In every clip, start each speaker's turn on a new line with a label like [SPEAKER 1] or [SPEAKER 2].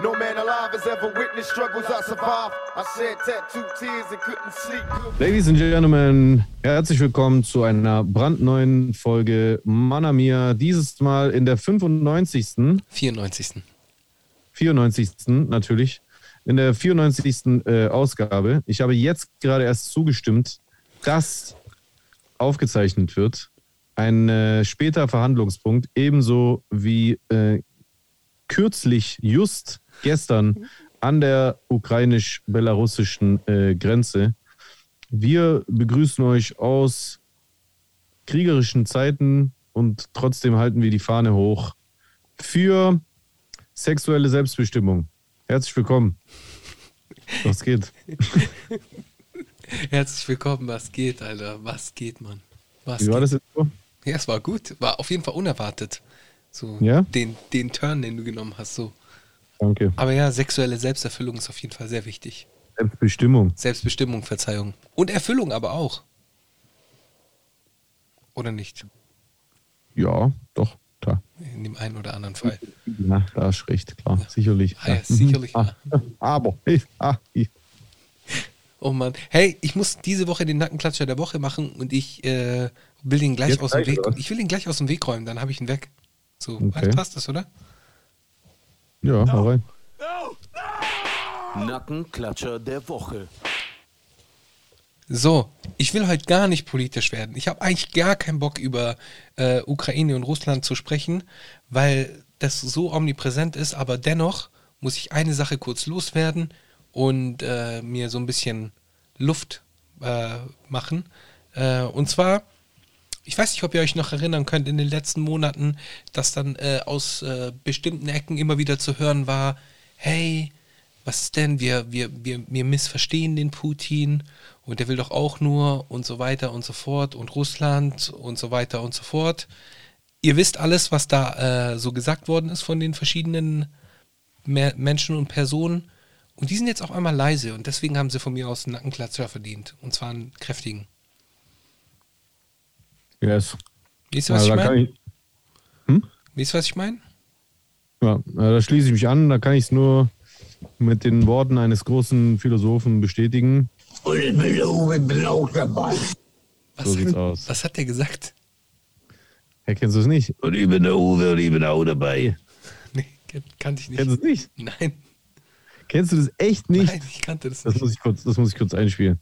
[SPEAKER 1] No man alive has ever witnessed struggles I survived. I shed tattooed tears and couldn't sleep.
[SPEAKER 2] Ladies and Gentlemen, herzlich willkommen zu einer brandneuen Folge Manamia. Dieses Mal in der 95.
[SPEAKER 3] 94.
[SPEAKER 2] 94. natürlich. In der 94. Äh, Ausgabe. Ich habe jetzt gerade erst zugestimmt, dass aufgezeichnet wird. Ein äh, später Verhandlungspunkt, ebenso wie äh, kürzlich, just gestern an der ukrainisch-belarussischen äh, Grenze. Wir begrüßen euch aus kriegerischen Zeiten und trotzdem halten wir die Fahne hoch für sexuelle Selbstbestimmung. Herzlich willkommen. Was geht?
[SPEAKER 3] Herzlich willkommen, was geht, Alter? Was geht, Mann? Was
[SPEAKER 2] Wie war
[SPEAKER 3] geht?
[SPEAKER 2] das jetzt so?
[SPEAKER 3] Ja, es war gut. War auf jeden Fall unerwartet. So
[SPEAKER 2] Ja?
[SPEAKER 3] den, den Turn, den du genommen hast. So.
[SPEAKER 2] Danke.
[SPEAKER 3] Aber ja, sexuelle Selbsterfüllung ist auf jeden Fall sehr wichtig.
[SPEAKER 2] Selbstbestimmung.
[SPEAKER 3] Selbstbestimmung, Verzeihung. Und Erfüllung aber auch. Oder nicht?
[SPEAKER 2] Ja, doch, klar.
[SPEAKER 3] In dem einen oder anderen Fall.
[SPEAKER 2] Ja, da hast du recht, klar. Sicherlich.
[SPEAKER 3] Ah, ja, sicherlich.
[SPEAKER 2] Ah, aber, ah.
[SPEAKER 3] Oh Mann. Hey, ich muss diese Woche den Nackenklatscher der Woche machen und ich äh, will den gleich
[SPEAKER 2] Jetzt
[SPEAKER 3] aus dem
[SPEAKER 2] gleich,
[SPEAKER 3] Weg.
[SPEAKER 2] oder?
[SPEAKER 3] Ich will den gleich aus dem Weg räumen, dann habe ich ihn weg. So,
[SPEAKER 2] Okay.
[SPEAKER 3] passt das, oder?
[SPEAKER 2] Ja, hau rein.
[SPEAKER 4] Nackenklatscher der Woche.
[SPEAKER 3] So, ich will heute gar nicht politisch werden. Ich habe eigentlich gar keinen Bock über äh, Ukraine und Russland zu sprechen, weil das so omnipräsent ist. Aber dennoch muss ich eine Sache kurz loswerden und äh, mir so ein bisschen Luft äh, machen. Äh, und zwar, ich weiß nicht, ob ihr euch noch erinnern könnt, in den letzten Monaten, dass dann äh, aus äh, bestimmten Ecken immer wieder zu hören war, hey, was ist denn, wir, wir, wir, wir missverstehen den Putin und der will doch auch nur und so weiter und so fort und Russland und so weiter und so fort. Ihr wisst alles, was da äh, so gesagt worden ist von den verschiedenen Me Menschen und Personen. Und die sind jetzt auf einmal leise und deswegen haben sie von mir aus einen Nackenklatscher verdient. Und zwar einen kräftigen.
[SPEAKER 2] Yes.
[SPEAKER 3] Wisst ihr, was
[SPEAKER 2] Ja,
[SPEAKER 3] ich
[SPEAKER 2] da kann
[SPEAKER 3] meine?
[SPEAKER 2] ich,
[SPEAKER 3] Wisst ihr, was ich meine?
[SPEAKER 2] ja, da schließe ich mich an. Da kann ich es nur mit den Worten eines großen Philosophen bestätigen.
[SPEAKER 1] Und ich bin Uwe, bin auch dabei.
[SPEAKER 3] Was,
[SPEAKER 2] So sieht's
[SPEAKER 3] hat,
[SPEAKER 2] aus.
[SPEAKER 3] was hat der gesagt?
[SPEAKER 2] Hey, kennst du es nicht? Und ich bin der Uwe und ich bin auch dabei.
[SPEAKER 3] Nee, kan- kannte ich nicht.
[SPEAKER 2] Kennst du es nicht?
[SPEAKER 3] Nein,
[SPEAKER 2] Kennst du das echt nicht?
[SPEAKER 3] nein, ich kannte das
[SPEAKER 2] Das
[SPEAKER 3] nicht.
[SPEAKER 2] muss ich kurz, das muss ich kurz einspielen.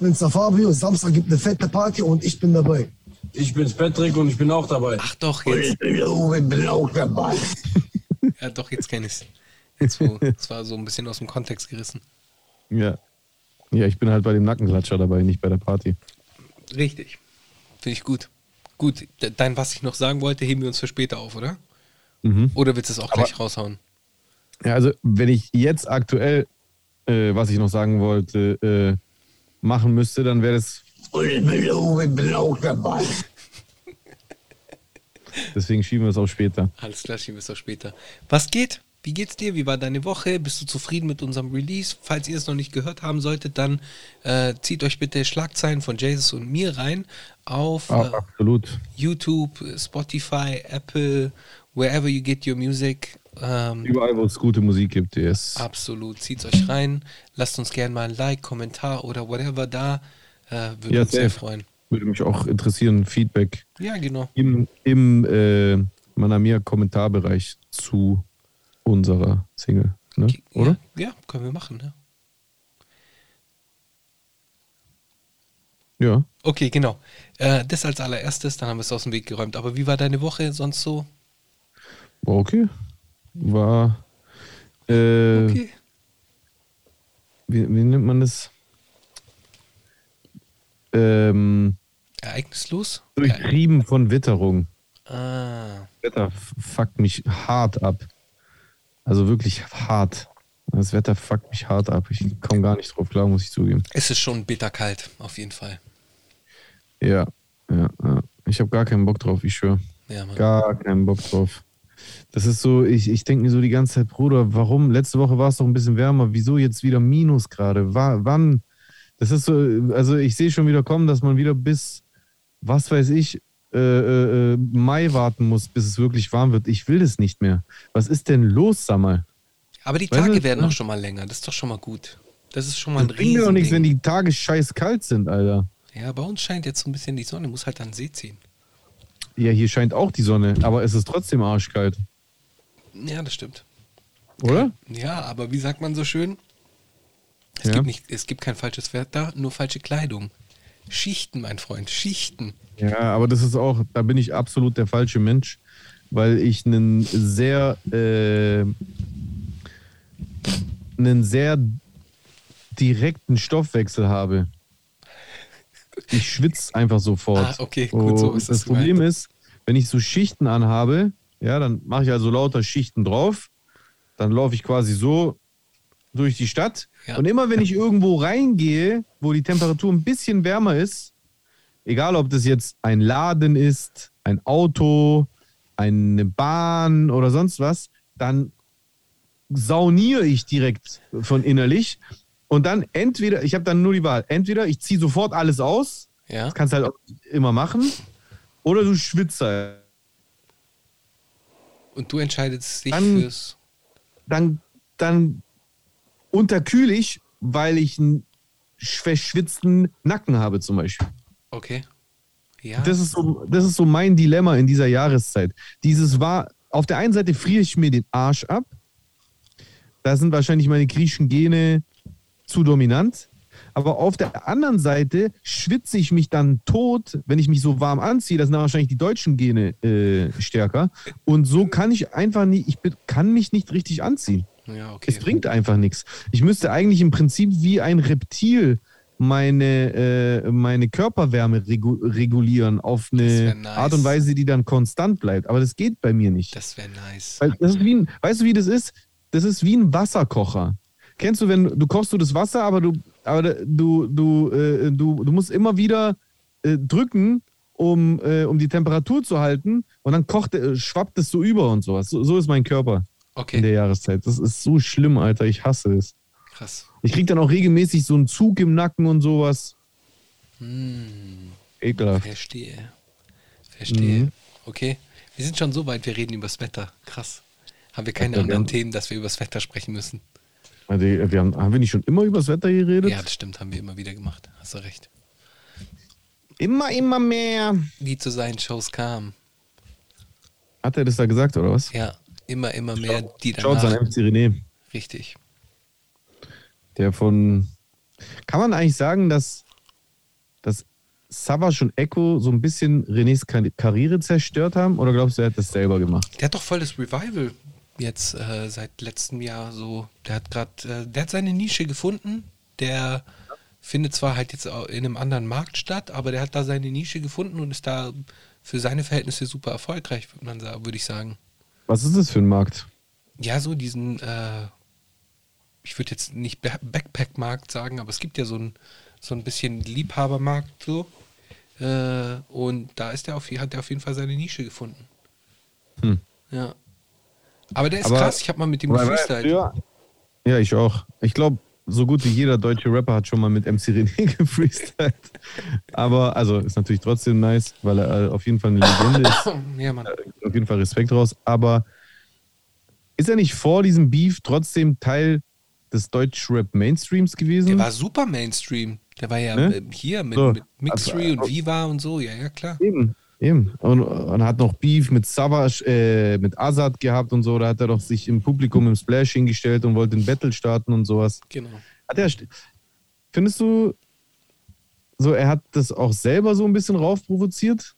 [SPEAKER 5] Mr. Fabio, Samstag gibt eine fette Party und ich bin dabei.
[SPEAKER 6] Ich bin's Patrick und ich bin auch dabei.
[SPEAKER 3] Ach doch,
[SPEAKER 1] Und
[SPEAKER 3] jetzt.
[SPEAKER 1] ich bin auch dabei.
[SPEAKER 3] Ja, doch, jetzt kenne ich es. Jetzt, wo, es war so ein bisschen aus dem Kontext gerissen.
[SPEAKER 2] Ja. Ja, ich bin halt bei dem Nackenklatscher dabei, nicht bei der Party.
[SPEAKER 3] Richtig. Finde ich gut. Gut, de- dein, was ich noch sagen wollte, heben wir uns für später auf, oder? Oder willst du es auch gleich raushauen?
[SPEAKER 2] Ja, also wenn ich jetzt aktuell, äh, was ich noch sagen wollte, äh, machen müsste, dann wäre das,
[SPEAKER 1] Und ich bin Uwe, bin auch dabei.
[SPEAKER 2] deswegen schieben wir es auch später.
[SPEAKER 3] Alles klar, schieben wir es auch später. Was geht? Wie geht's dir? Wie war deine Woche? Bist du zufrieden mit unserem Release? Falls ihr es noch nicht gehört haben solltet, dann äh, zieht euch bitte Schlagzeilen von Jesus und mir rein auf
[SPEAKER 2] Ah,
[SPEAKER 3] äh,
[SPEAKER 2] absolut.
[SPEAKER 3] YouTube, Spotify, Apple, wherever you get your music. Ähm,
[SPEAKER 2] Überall, wo es gute Musik gibt, yes.
[SPEAKER 3] Absolut. Zieht euch rein. Lasst uns gerne mal ein Like, Kommentar oder whatever da. Äh, würde
[SPEAKER 2] Ja,
[SPEAKER 3] uns sehr freuen.
[SPEAKER 2] Würde mich auch interessieren, Feedback
[SPEAKER 3] Ja, genau.
[SPEAKER 2] im, im äh, Manamia-Kommentarbereich zu unserer Single. Ne? Oder?
[SPEAKER 3] Ja, ja, können wir machen. Ja.
[SPEAKER 2] Ja.
[SPEAKER 3] Okay, genau. Äh, das als allererstes, dann haben wir es aus dem Weg geräumt. Aber wie war deine Woche sonst so?
[SPEAKER 2] War okay. War. Äh,
[SPEAKER 3] Okay.
[SPEAKER 2] wie, wie nennt man das? Ähm,
[SPEAKER 3] Ereignislos?
[SPEAKER 2] durchtrieben von Witterung.
[SPEAKER 3] Ah,
[SPEAKER 2] Wetter fuckt mich hart ab. Also wirklich hart. Das Wetter fuckt mich hart ab. Ich komme gar nicht drauf klar, muss ich zugeben.
[SPEAKER 3] es ist schon bitterkalt, auf jeden Fall.
[SPEAKER 2] Ja, ja, ja. Ich habe gar keinen Bock drauf, ich schwöre.
[SPEAKER 3] Ja.
[SPEAKER 2] Gar keinen Bock drauf. Das ist so, ich, ich denke mir so die ganze Zeit, Bruder, warum? Letzte Woche war es doch ein bisschen wärmer. Wieso jetzt wieder Minus gerade? Wa- Wann? Das ist so, also ich sehe schon wieder kommen, dass man wieder bis, was weiß ich, äh, äh, äh, Mai warten muss, bis es wirklich warm wird. Ich will das nicht mehr. Was ist denn los, sag mal?
[SPEAKER 3] Aber die
[SPEAKER 2] Weißt
[SPEAKER 3] Tage
[SPEAKER 2] du,
[SPEAKER 3] werden
[SPEAKER 2] ne?
[SPEAKER 3] noch schon mal länger. Das ist doch schon mal gut. Das ist schon mal ein
[SPEAKER 2] Das bringt mir doch nichts, wenn die Tage scheiß kalt sind, Alter.
[SPEAKER 3] Ja, bei uns scheint jetzt so ein bisschen die Sonne, muss halt an den See ziehen.
[SPEAKER 2] Ja, hier scheint auch die Sonne, aber es ist trotzdem arschkalt,
[SPEAKER 3] Ja, das stimmt.
[SPEAKER 2] oder?
[SPEAKER 3] Ja, aber wie sagt man so schön? Es,
[SPEAKER 2] Ja.
[SPEAKER 3] gibt, nicht, es gibt kein falsches Wetter, nur falsche Kleidung. Schichten, mein Freund, Schichten.
[SPEAKER 2] Ja, aber das ist auch, da bin ich absolut der falsche Mensch, weil ich einen sehr, äh, einen sehr direkten Stoffwechsel habe. Ich schwitze einfach sofort.
[SPEAKER 3] Ah, okay, gut, so ist das
[SPEAKER 2] das Problem
[SPEAKER 3] gemeint.
[SPEAKER 2] ist, wenn ich so Schichten anhabe, ja, dann mache ich also lauter Schichten drauf, dann laufe ich quasi so durch die Stadt
[SPEAKER 3] Ja.
[SPEAKER 2] und immer wenn ich irgendwo reingehe, wo die Temperatur ein bisschen wärmer ist, egal ob das jetzt ein Laden ist, ein Auto, eine Bahn oder sonst was, dann sauniere ich direkt von innerlich. Und dann entweder, ich habe dann nur die Wahl, entweder ich ziehe sofort alles aus,
[SPEAKER 3] Ja,
[SPEAKER 2] das kannst du halt auch immer machen, oder du schwitzt halt.
[SPEAKER 3] und du entscheidest dich
[SPEAKER 2] Dann-
[SPEAKER 3] fürs.
[SPEAKER 2] Dann, dann unterkühle ich, weil ich einen verschwitzten Nacken habe zum Beispiel.
[SPEAKER 3] Okay. Ja.
[SPEAKER 2] Das ist, so, das ist so mein Dilemma in dieser Jahreszeit. Dieses war, auf der einen Seite friere ich mir den Arsch ab. Da sind wahrscheinlich meine griechischen Gene zu dominant. Aber auf der anderen Seite schwitze ich mich dann tot, wenn ich mich so warm anziehe. Das sind dann wahrscheinlich die deutschen Gene äh, stärker. Und so kann ich einfach nicht, ich bin, kann mich nicht richtig anziehen.
[SPEAKER 3] Ja, okay.
[SPEAKER 2] Es bringt einfach nichts. Ich müsste eigentlich im Prinzip wie ein Reptil meine, äh, meine Körperwärme regu regulieren auf eine
[SPEAKER 3] nice.
[SPEAKER 2] Art und Weise, die dann konstant bleibt. Aber das geht bei mir nicht.
[SPEAKER 3] Das wäre nice.
[SPEAKER 2] Weil das ist wie ein, weißt du, wie das ist? Das ist wie ein Wasserkocher. Kennst du, wenn du kochst du das Wasser, aber du, aber du, du, äh, du, du musst immer wieder äh, drücken, um, äh, um die Temperatur zu halten und dann kocht, äh, schwappt es so über und sowas. So, so ist mein Körper in
[SPEAKER 3] Okay,
[SPEAKER 2] der Jahreszeit. Das ist so schlimm, Alter. Ich hasse es.
[SPEAKER 3] krass.
[SPEAKER 2] Ich krieg dann auch regelmäßig so einen Zug im Nacken und sowas.
[SPEAKER 3] Hm,
[SPEAKER 2] Ekelhaft.
[SPEAKER 3] verstehe. Verstehe.
[SPEAKER 2] Mhm.
[SPEAKER 3] Okay. Wir sind schon so weit, wir reden übers Wetter. Krass. Haben wir keine
[SPEAKER 2] Ja, wir
[SPEAKER 3] anderen
[SPEAKER 2] haben-
[SPEAKER 3] Themen, dass wir übers Wetter sprechen müssen?
[SPEAKER 2] Also, wir haben, haben wir nicht schon immer über das Wetter geredet?
[SPEAKER 3] Ja, das stimmt, haben wir immer wieder gemacht. Hast du recht.
[SPEAKER 2] Immer, immer mehr.
[SPEAKER 3] Die zu seinen Shows kamen.
[SPEAKER 2] Hat er das da gesagt, oder was?
[SPEAKER 3] Ja, immer, immer mehr, die
[SPEAKER 2] Schaut an. MC René.
[SPEAKER 3] Richtig.
[SPEAKER 2] Der von. Kann man eigentlich sagen, dass, dass Savage und Echo so ein bisschen Renés Kar- Karriere zerstört haben? Oder glaubst du, er hat das selber gemacht?
[SPEAKER 3] Der hat doch voll das Revival jetzt äh, seit letztem Jahr so. Der hat gerade, äh, der hat seine Nische gefunden. Der findet zwar halt jetzt in einem anderen Markt statt, aber der hat da seine Nische gefunden und ist da für seine Verhältnisse super erfolgreich, würde man sagen, würde ich sagen.
[SPEAKER 2] Was ist das für ein Markt?
[SPEAKER 3] Ja, so diesen, äh, ich würde jetzt nicht Ba- Backpack-Markt sagen, aber es gibt ja so ein, so ein bisschen Liebhabermarkt so. Äh, und da ist der auf, hat er auf jeden Fall seine Nische gefunden.
[SPEAKER 2] Hm.
[SPEAKER 3] Ja. Aber der ist
[SPEAKER 2] Aber-
[SPEAKER 3] krass, ich habe mal mit dem gefreestylt.
[SPEAKER 2] früher- Ja, ich auch. Ich glaube, so gut wie jeder deutsche Rapper hat schon mal mit MC René gefreestylt. Aber, also, ist natürlich trotzdem nice, weil er äh, auf jeden Fall eine Legende ist.
[SPEAKER 3] Ja, Mann.
[SPEAKER 2] auf jeden Fall Respekt raus. Aber ist er nicht vor diesem Beef trotzdem Teil des Deutsch-Rap-Mainstreams gewesen?
[SPEAKER 3] Der war super Mainstream. Der war ja
[SPEAKER 2] Ne?
[SPEAKER 3] äh, hier mit,
[SPEAKER 2] So.
[SPEAKER 3] mit Mixtree
[SPEAKER 2] Also,
[SPEAKER 3] und Viva und so. Ja, ja, klar.
[SPEAKER 2] Eben, eben. Und, und hat noch Beef mit Savage, äh, mit Azad gehabt und so. Da hat er doch sich im Publikum im Splash hingestellt und wollte ein Battle starten und sowas.
[SPEAKER 3] Genau.
[SPEAKER 2] Hat er, findest du, so er hat das auch selber so ein bisschen raufprovoziert?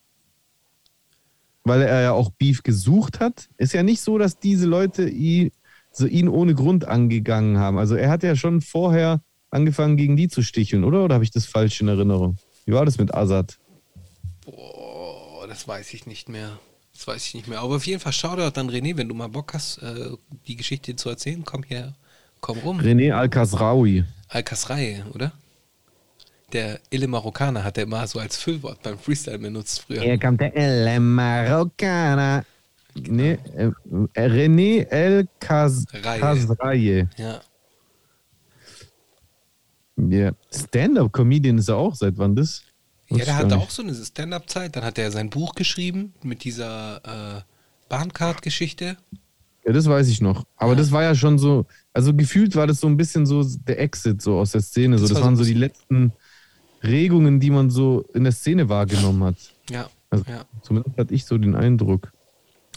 [SPEAKER 2] Weil er ja auch Beef gesucht hat. Ist ja nicht so, dass diese Leute ihn, so ihn ohne Grund angegangen haben. Also er hat ja schon vorher angefangen, gegen die zu sticheln, oder? Oder habe ich das falsch in Erinnerung? Wie war das mit Azad?
[SPEAKER 3] Das weiß ich nicht mehr. Das weiß ich nicht mehr. Aber auf jeden Fall Shoutout an René, wenn du mal Bock hast, äh, die Geschichte zu erzählen, komm hier, komm rum.
[SPEAKER 2] René Al-Kasraoui.
[SPEAKER 3] Al-Kasrai, oder? Der Ille Marokkaner hat er immer so als Füllwort beim Freestyle benutzt früher.
[SPEAKER 2] Hier kommt der El Marokkaner. Nee, äh, René El
[SPEAKER 3] Raye.
[SPEAKER 2] Kasraye.
[SPEAKER 3] Ja.
[SPEAKER 2] Ja. Stand-up-Comedian ist er auch. Seit wann das?
[SPEAKER 3] Ja, der hatte auch so eine Stand-Up-Zeit. Dann hat er sein Buch geschrieben mit dieser äh, Bahncard-Geschichte.
[SPEAKER 2] Ja, das weiß ich noch. Aber das war ja schon so, also gefühlt war das so ein bisschen so der Exit so aus der Szene. So,
[SPEAKER 3] Das
[SPEAKER 2] das waren so die letzten Regungen, die man so in der Szene wahrgenommen hat.
[SPEAKER 3] Ja.
[SPEAKER 2] Also
[SPEAKER 3] ja.
[SPEAKER 2] zumindest hatte ich so den Eindruck.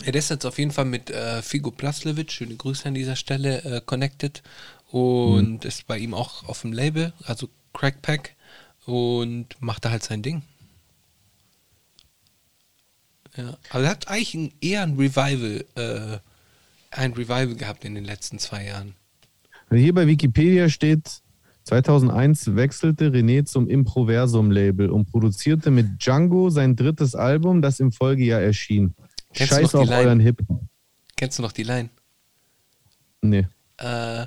[SPEAKER 3] Ja, der ist jetzt auf jeden Fall mit äh, Figo Plaslevic, schöne Grüße an dieser Stelle, äh, connected und ist bei ihm auch auf dem Label, also Crackpack und macht da halt sein Ding. Ja, aber er hat eigentlich ein, eher ein Revival, äh, ein Revival gehabt in den letzten zwei Jahren.
[SPEAKER 2] Also Hier bei Wikipedia steht, 2001 wechselte René zum Improversum-Label und produzierte mit Django sein drittes Album, das im Folgejahr erschien.
[SPEAKER 3] Kennst
[SPEAKER 2] Scheiß auf
[SPEAKER 3] Line?
[SPEAKER 2] euren Hip.
[SPEAKER 3] Kennst du noch die Line?
[SPEAKER 2] Nee.
[SPEAKER 3] Äh,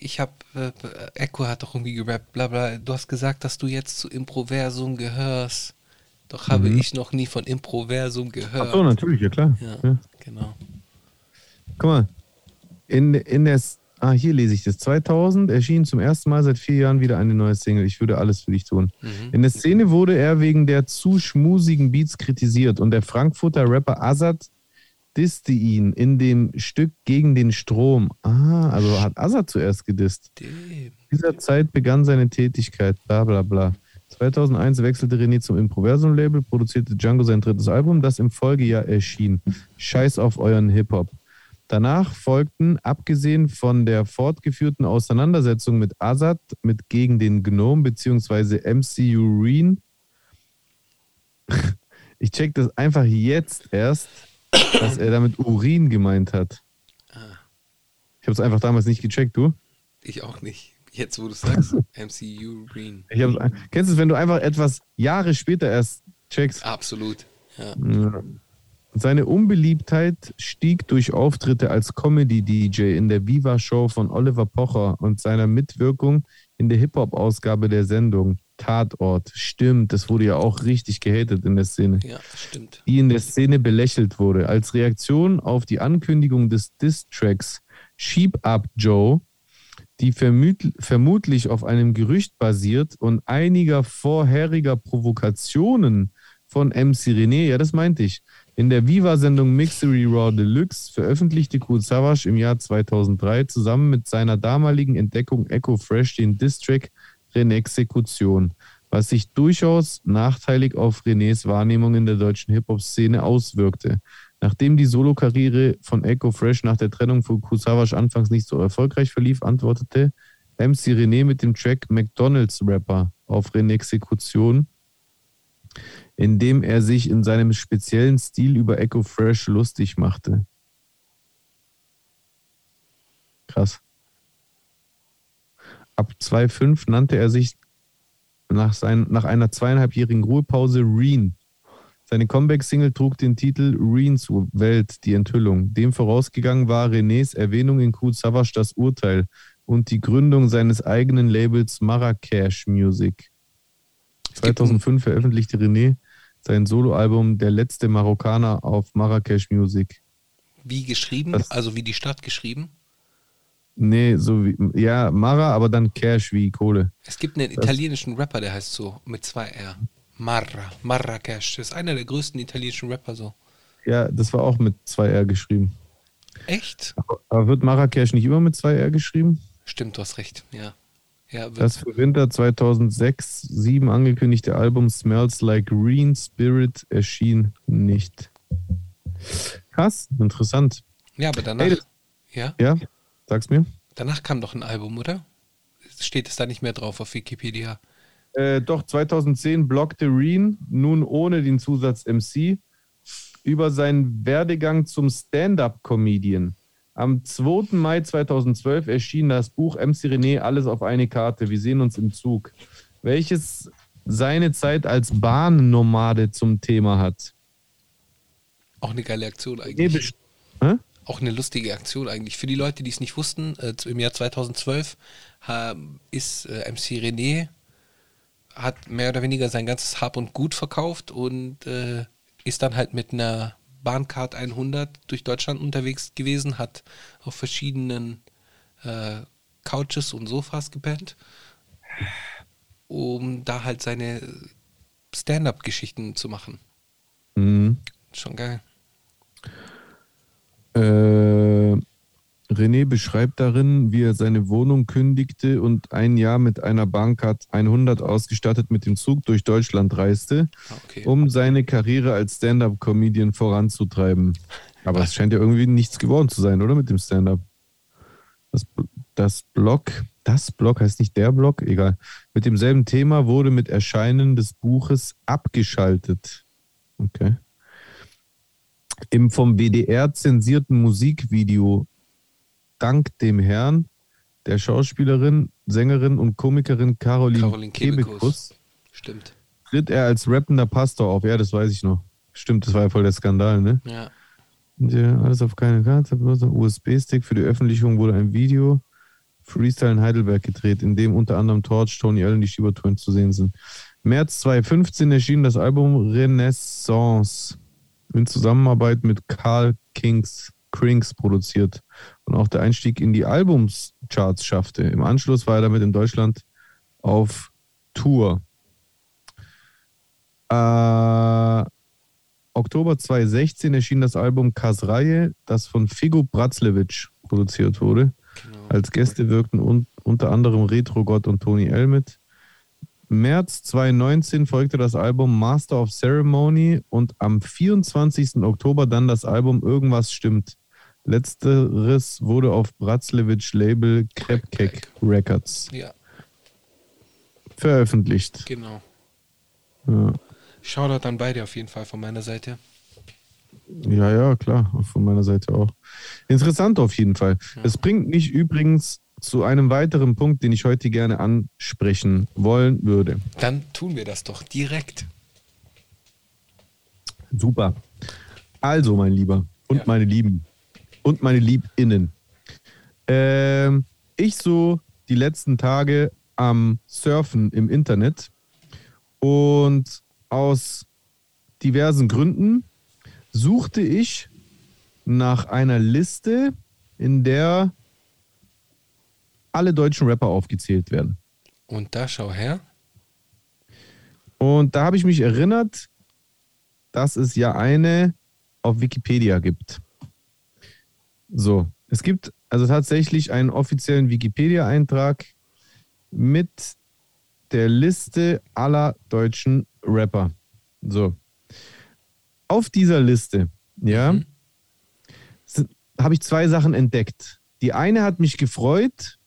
[SPEAKER 3] ich hab, äh, Echo hat doch irgendwie gerappt, bla bla. Du hast gesagt, dass du jetzt zu Improversum gehörst. Doch habe ich noch nie von Improversum gehört.
[SPEAKER 2] Ach so, natürlich, ja klar.
[SPEAKER 3] Ja,
[SPEAKER 2] Ja.
[SPEAKER 3] genau.
[SPEAKER 2] Guck mal, in, in der, ah, hier lese ich das. 2000 erschien zum ersten Mal seit vier Jahren wieder eine neue Single. Ich würde alles für dich tun. In der Szene wurde er wegen der zu schmusigen Beats kritisiert und der Frankfurter Rapper Azad disste ihn in dem Stück gegen den Strom. Ah, also hat Azad zuerst gedisst. In dieser Zeit begann seine Tätigkeit, bla bla bla. 2001 wechselte René zum Improversum-Label, produzierte Django sein drittes Album, das im Folgejahr erschien. Scheiß auf euren Hip-Hop. Danach folgten, abgesehen von der fortgeführten Auseinandersetzung mit Azad, mit gegen den Gnome bzw. MC Ureen, ich check das einfach jetzt erst, dass er damit Urin gemeint hat. Ich habe es einfach damals nicht gecheckt, du?
[SPEAKER 3] Ich auch nicht. Jetzt, wo du sagst, MCU Green.
[SPEAKER 2] Ich hab's, kennst du es, wenn du einfach etwas Jahre später erst checkst?
[SPEAKER 3] Absolut. Ja.
[SPEAKER 2] Ja. Seine Unbeliebtheit stieg durch Auftritte als Comedy-DJ in der Viva-Show von Oliver Pocher und seiner Mitwirkung in der Hip-Hop-Ausgabe der Sendung Tatort. Stimmt, das wurde ja auch richtig gehatet in der Szene.
[SPEAKER 3] ja, stimmt.
[SPEAKER 2] Die in der Szene belächelt wurde. Als Reaktion auf die Ankündigung des Diss-Tracks Sheep Up Joe, die vermut vermutlich auf einem Gerücht basiert und einiger vorheriger Provokationen von MC René, ja, das meinte ich. In der Viva-Sendung Mixery Raw Deluxe veröffentlichte Kool Savas im Jahr 2003 zusammen mit seiner damaligen Entdeckung Echo Fresh den Distrack Renexekution, was sich durchaus nachteilig auf Renés Wahrnehmung in der deutschen Hip-Hop-Szene auswirkte. Nachdem die Solokarriere von Echo Fresh nach der Trennung von Savas anfangs nicht so erfolgreich verlief, antwortete MC René mit dem Track McDonald's Rapper auf Renexekution indem er sich in seinem speziellen Stil über Echo Fresh lustig machte. Krass. Ab 2.5 nannte er sich nach, sein, nach einer zweieinhalbjährigen Ruhepause Reen. Seine Comeback-Single trug den Titel Reens Welt, die Enthüllung. Dem vorausgegangen war Renés Erwähnung in Kool Savas das Urteil und die Gründung seines eigenen Labels Marrakesh Music.
[SPEAKER 3] gibt ein-
[SPEAKER 2] 2005 veröffentlichte René sein Soloalbum Der letzte Marokkaner auf Marrakesh Music.
[SPEAKER 3] Wie geschrieben,
[SPEAKER 2] Das-
[SPEAKER 3] also wie die Stadt geschrieben.
[SPEAKER 2] Nee, so wie, ja, Mara, aber dann Cash wie Kohle.
[SPEAKER 3] Es gibt einen italienischen Rapper, der heißt so, mit zwei R. Marra, Marrakesh. Das ist einer der größten italienischen Rapper so.
[SPEAKER 2] Ja, das war auch mit 2R geschrieben.
[SPEAKER 3] Echt?
[SPEAKER 2] Aber wird Marrakesh nicht immer mit 2R geschrieben?
[SPEAKER 3] Stimmt, du hast recht, ja. Ja,
[SPEAKER 2] Das für Winter 2006-7 angekündigte Album Smells Like Green Spirit erschien nicht. Krass, interessant.
[SPEAKER 3] ja aber danach,
[SPEAKER 2] Hey, das-
[SPEAKER 3] ja,
[SPEAKER 2] Ja, sag's mir.
[SPEAKER 3] danach kam doch ein Album, oder? Steht es da nicht mehr drauf auf Wikipedia?
[SPEAKER 2] Äh, doch, 2010 blockte Reen, nun ohne den Zusatz MC, über seinen Werdegang zum Stand-Up-Comedian. Am 2. Mai 2012 erschien das Buch MC René Alles auf eine Karte. Wir sehen uns im Zug, welches seine Zeit als Bahnnomade zum Thema hat.
[SPEAKER 3] Auch eine geile Aktion eigentlich. Auch eine lustige Aktion eigentlich. Für die Leute, die es nicht wussten, äh, im Jahr 2012 ha, ist äh, MC René, hat mehr oder weniger sein ganzes Hab und Gut verkauft und äh, ist dann halt mit einer Bahncard 100 durch Deutschland unterwegs gewesen, hat auf verschiedenen äh, Couches und Sofas gepennt, um da halt seine Stand-up-Geschichten zu machen.
[SPEAKER 2] Mhm.
[SPEAKER 3] Schon geil.
[SPEAKER 2] Äh, René beschreibt darin, wie er seine Wohnung kündigte und ein Jahr mit einer Bahncard 100 ausgestattet mit dem Zug durch Deutschland reiste,
[SPEAKER 3] Okay.
[SPEAKER 2] um seine Karriere als Stand-up-Comedian voranzutreiben. Aber es scheint ja irgendwie nichts geworden zu sein, oder? Mit dem Stand-up. Das, das Blog, das Blog heißt nicht der Blog, egal. Mit demselben Thema wurde mit Erscheinen des Buches abgeschaltet. Okay. Im vom WDR zensierten Musikvideo Dank dem Herrn der Schauspielerin, Sängerin und Komikerin Caroline,
[SPEAKER 3] Caroline Kebekus. Stimmt.
[SPEAKER 2] tritt er als rappender Pastor auf. Ja, das weiß ich noch. Stimmt, das war ja voll der Skandal, ne?
[SPEAKER 3] Ja.
[SPEAKER 2] Ja, alles auf keine Karte, bloß ein USB-Stick. Für die Öffentlichung wurde ein Video Freestyle in Heidelberg gedreht, in dem unter anderem Torch, Tony Allen, die Schiebertouren zu sehen sind. März 2015 erschien das Album Renaissance in Zusammenarbeit mit Carl Kings, Krings produziert und auch der Einstieg in die Albumscharts schaffte. Im Anschluss war er damit in Deutschland auf Tour. Äh, Oktober 2016 erschien das Album Kasraje, das von Figo Bratzlewitsch produziert wurde.
[SPEAKER 3] Genau.
[SPEAKER 2] Als Gäste wirkten un unter anderem Retro-Gott und Tony L mit. März 2019 folgte das Album Master of Ceremony und am 24. Oktober dann das Album Irgendwas stimmt. Letzteres wurde auf Bratzlewitsch Label Krepkek Records
[SPEAKER 3] Ja,
[SPEAKER 2] veröffentlicht.
[SPEAKER 3] genau.
[SPEAKER 2] Ja.
[SPEAKER 3] Shoutout an beide auf jeden Fall von meiner Seite.
[SPEAKER 2] Ja, ja, klar, von meiner Seite auch. Interessant auf jeden Fall. Es bringt mich übrigens zu einem weiteren Punkt, den ich heute gerne ansprechen wollen würde.
[SPEAKER 3] Dann tun wir das doch direkt.
[SPEAKER 2] Super. Also, mein Lieber und
[SPEAKER 3] Ja.
[SPEAKER 2] meine Lieben und meine Liebinnen. Ähm, ich so die letzten Tage am Surfen im Internet und aus diversen Gründen suchte ich nach einer Liste, in der alle deutschen Rapper aufgezählt werden.
[SPEAKER 3] Und da schau her.
[SPEAKER 2] Und da habe ich mich erinnert, dass es ja eine auf Wikipedia gibt. So, es gibt also tatsächlich einen offiziellen Wikipedia-Eintrag mit der Liste aller deutschen Rapper. So. Auf dieser Liste, ja,
[SPEAKER 3] Mhm.
[SPEAKER 2] habe ich zwei Sachen entdeckt. Die eine hat mich gefreut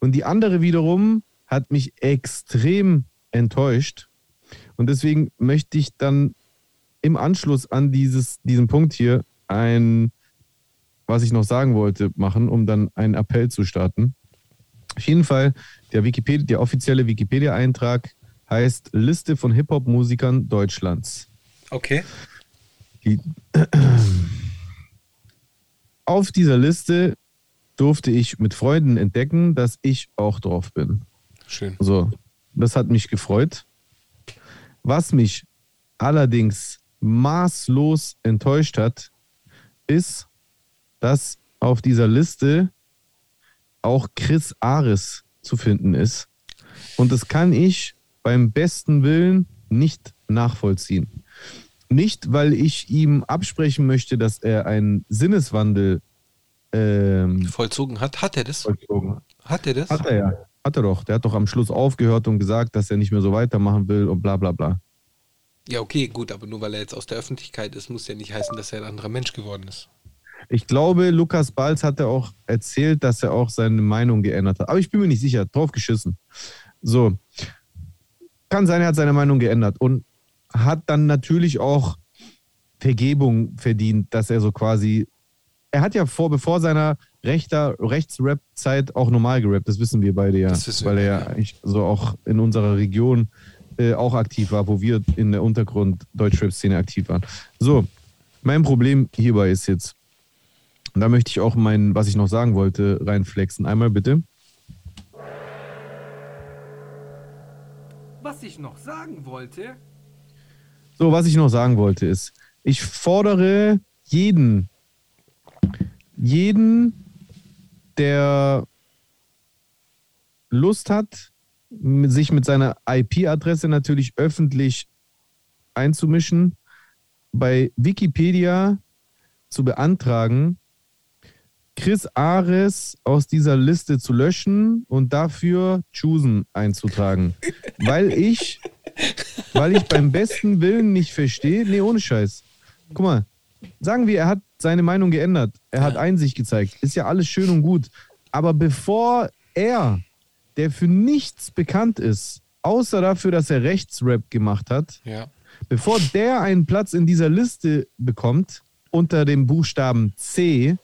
[SPEAKER 2] und die andere wiederum hat mich extrem enttäuscht. Und deswegen möchte ich dann im Anschluss an dieses, diesen Punkt hier ein, was ich noch sagen wollte, machen, um dann einen Appell zu starten. Auf jeden Fall, der, Wikipedia, der offizielle Wikipedia-Eintrag heißt Liste von Hip-Hop-Musikern Deutschlands.
[SPEAKER 3] Okay.
[SPEAKER 2] Die, auf dieser Liste durfte ich mit Freunden entdecken, dass ich auch drauf bin.
[SPEAKER 3] Schön.
[SPEAKER 2] So, das hat mich gefreut. Was mich allerdings maßlos enttäuscht hat, ist, dass auf dieser Liste auch Chris Ares zu finden ist. Und das kann ich beim besten Willen nicht nachvollziehen. Nicht, weil ich ihm absprechen möchte, dass er einen Sinneswandel ähm,
[SPEAKER 3] Vollzogen hat. Hat er das?
[SPEAKER 2] vollzogen hat.
[SPEAKER 3] Er das?
[SPEAKER 2] Hat er ja. Hat er doch. Der hat doch am Schluss aufgehört und gesagt, dass er nicht mehr so weitermachen will und bla bla bla.
[SPEAKER 3] Ja, okay, gut, aber nur weil er jetzt aus der Öffentlichkeit ist, muss ja nicht heißen, dass er ein anderer Mensch geworden ist.
[SPEAKER 2] Ich glaube, Lukas Balz hat er auch erzählt, dass er auch seine Meinung geändert hat. Aber ich bin mir nicht sicher. Drauf geschissen. So. Kann sein, er hat seine Meinung geändert und hat dann natürlich auch Vergebung verdient, dass er so quasi. Er hat ja vor, bevor seiner rechter Rechtsrap-Zeit auch normal gerappt, das wissen wir beide ja. Weil er ja
[SPEAKER 3] ja.
[SPEAKER 2] eigentlich so auch in unserer Region äh, auch aktiv war, wo wir in der Untergrund Deutschrap-Szene aktiv waren. So, mein Problem hierbei ist jetzt, und da möchte ich auch mein, was ich noch sagen wollte, reinflexen. Einmal bitte.
[SPEAKER 7] Was ich noch sagen wollte,
[SPEAKER 2] So, was ich noch sagen wollte ist, ich fordere jeden, jeden, der Lust hat, sich mit seiner IP-Adresse natürlich öffentlich einzumischen, bei Wikipedia zu beantragen, Chris Ares aus dieser Liste zu löschen und dafür Choosen einzutragen. weil ich, weil ich beim besten Willen nicht verstehe, nee, ohne Scheiß. Guck mal, sagen wir, er hat seine Meinung geändert, er hat Einsicht gezeigt, ist ja alles schön und gut. Aber bevor er, der für nichts bekannt ist, außer dafür, dass er Rechtsrap gemacht hat,
[SPEAKER 3] Ja.
[SPEAKER 2] bevor der einen Platz in dieser Liste bekommt, unter dem Buchstaben C,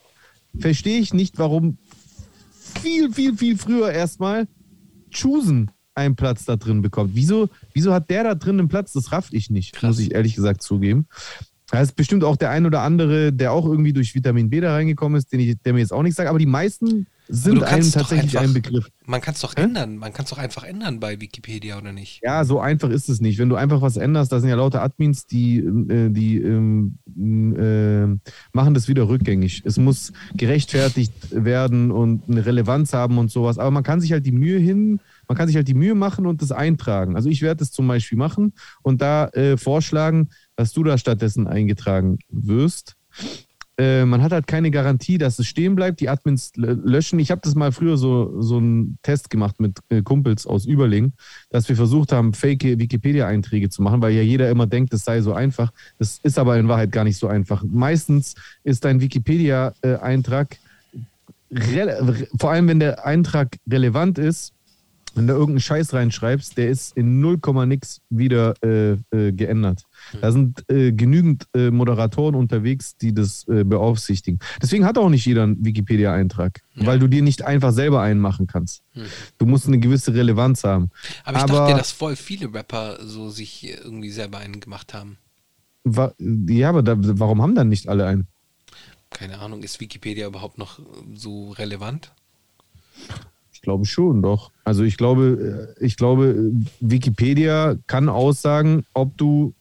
[SPEAKER 2] verstehe ich nicht, warum viel, viel, viel früher erstmal Choosen einen Platz da drin bekommt. Wieso, wieso hat der da drin einen Platz? Das raff ich nicht,
[SPEAKER 3] Krass.
[SPEAKER 2] muss ich ehrlich gesagt zugeben. Da ist bestimmt auch der ein oder andere, der auch irgendwie durch Vitamin B da reingekommen ist, den ich, der mir jetzt auch nicht sagt, aber die meisten sind einem tatsächlich
[SPEAKER 3] einfach-
[SPEAKER 2] ein Begriff.
[SPEAKER 3] Man kann es doch
[SPEAKER 2] Hä?
[SPEAKER 3] ändern. Man kann es doch einfach ändern bei Wikipedia, oder nicht?
[SPEAKER 2] Ja, so einfach ist es nicht. Wenn du einfach was änderst, da sind ja lauter Admins, die, äh, die ähm, äh, machen das wieder rückgängig. Es muss gerechtfertigt werden und eine Relevanz haben und sowas. Aber man kann sich halt die Mühe hin, man kann sich halt die Mühe machen und das eintragen. Also ich werde das zum Beispiel machen und da äh, vorschlagen, dass du da stattdessen eingetragen wirst. Äh, man hat halt keine Garantie, dass es stehen bleibt. Die Admins lö- löschen. Ich habe das mal früher so, so einen Test gemacht mit äh, Kumpels aus Überling, dass wir versucht haben, fake Wikipedia-Einträge zu machen, weil ja jeder immer denkt, es sei so einfach. Das ist aber in Wahrheit gar nicht so einfach. Meistens ist dein Wikipedia-Eintrag, vor allem wenn der Eintrag relevant ist, wenn du irgendeinen Scheiß reinschreibst, der ist in 0, nix wieder äh, äh, geändert. Da sind äh, genügend äh, Moderatoren unterwegs, die das äh, beaufsichtigen. Deswegen hat auch nicht jeder einen Wikipedia-Eintrag, weil du dir nicht einfach selber einen machen kannst. Du musst eine gewisse Relevanz haben.
[SPEAKER 3] Aber ich
[SPEAKER 2] Aber-
[SPEAKER 3] dachte, dass voll viele Rapper so sich irgendwie selber einen gemacht haben.
[SPEAKER 2] Wa ja, aber da, warum haben dann nicht alle einen?
[SPEAKER 3] Keine Ahnung, ist Wikipedia überhaupt noch äh, so relevant?
[SPEAKER 2] Ich glaube schon, doch. Also ich glaube, äh, ich glaube, äh, Wikipedia kann aussagen, ob du,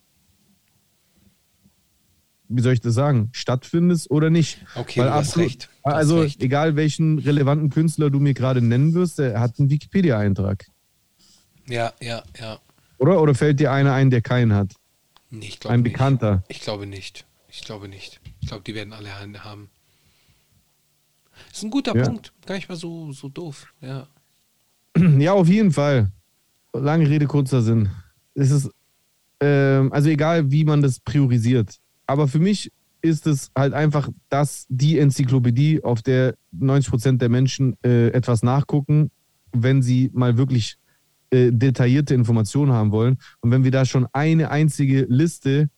[SPEAKER 2] wie soll ich das sagen, stattfindest oder nicht.
[SPEAKER 3] Okay,
[SPEAKER 2] Weil
[SPEAKER 3] du hast
[SPEAKER 2] absolut-
[SPEAKER 3] recht. Du hast
[SPEAKER 2] Also
[SPEAKER 3] recht.
[SPEAKER 2] egal welchen relevanten Künstler du mir gerade nennen wirst, der hat einen Wikipedia-Eintrag.
[SPEAKER 3] Ja, ja, ja.
[SPEAKER 2] Oder? Oder fällt dir einer ein, der keinen hat?
[SPEAKER 3] Nee, ich glaube
[SPEAKER 2] Ein
[SPEAKER 3] nicht.
[SPEAKER 2] Bekannter.
[SPEAKER 3] Ich glaube nicht. Ich glaube nicht. Ich glaube, die werden alle einen haben. Ist ein guter
[SPEAKER 2] Ja.
[SPEAKER 3] Punkt. Gar nicht mal so, so doof. Ja.
[SPEAKER 2] Ja, auf jeden Fall. Lange Rede, kurzer Sinn. Es ist, ähm, also egal, wie man das priorisiert. Aber für mich ist es halt einfach das, die Enzyklopädie, auf der 90 Prozent der Menschen äh, etwas nachgucken, wenn sie mal wirklich äh, detaillierte Informationen haben wollen. Und wenn wir da schon eine einzige Liste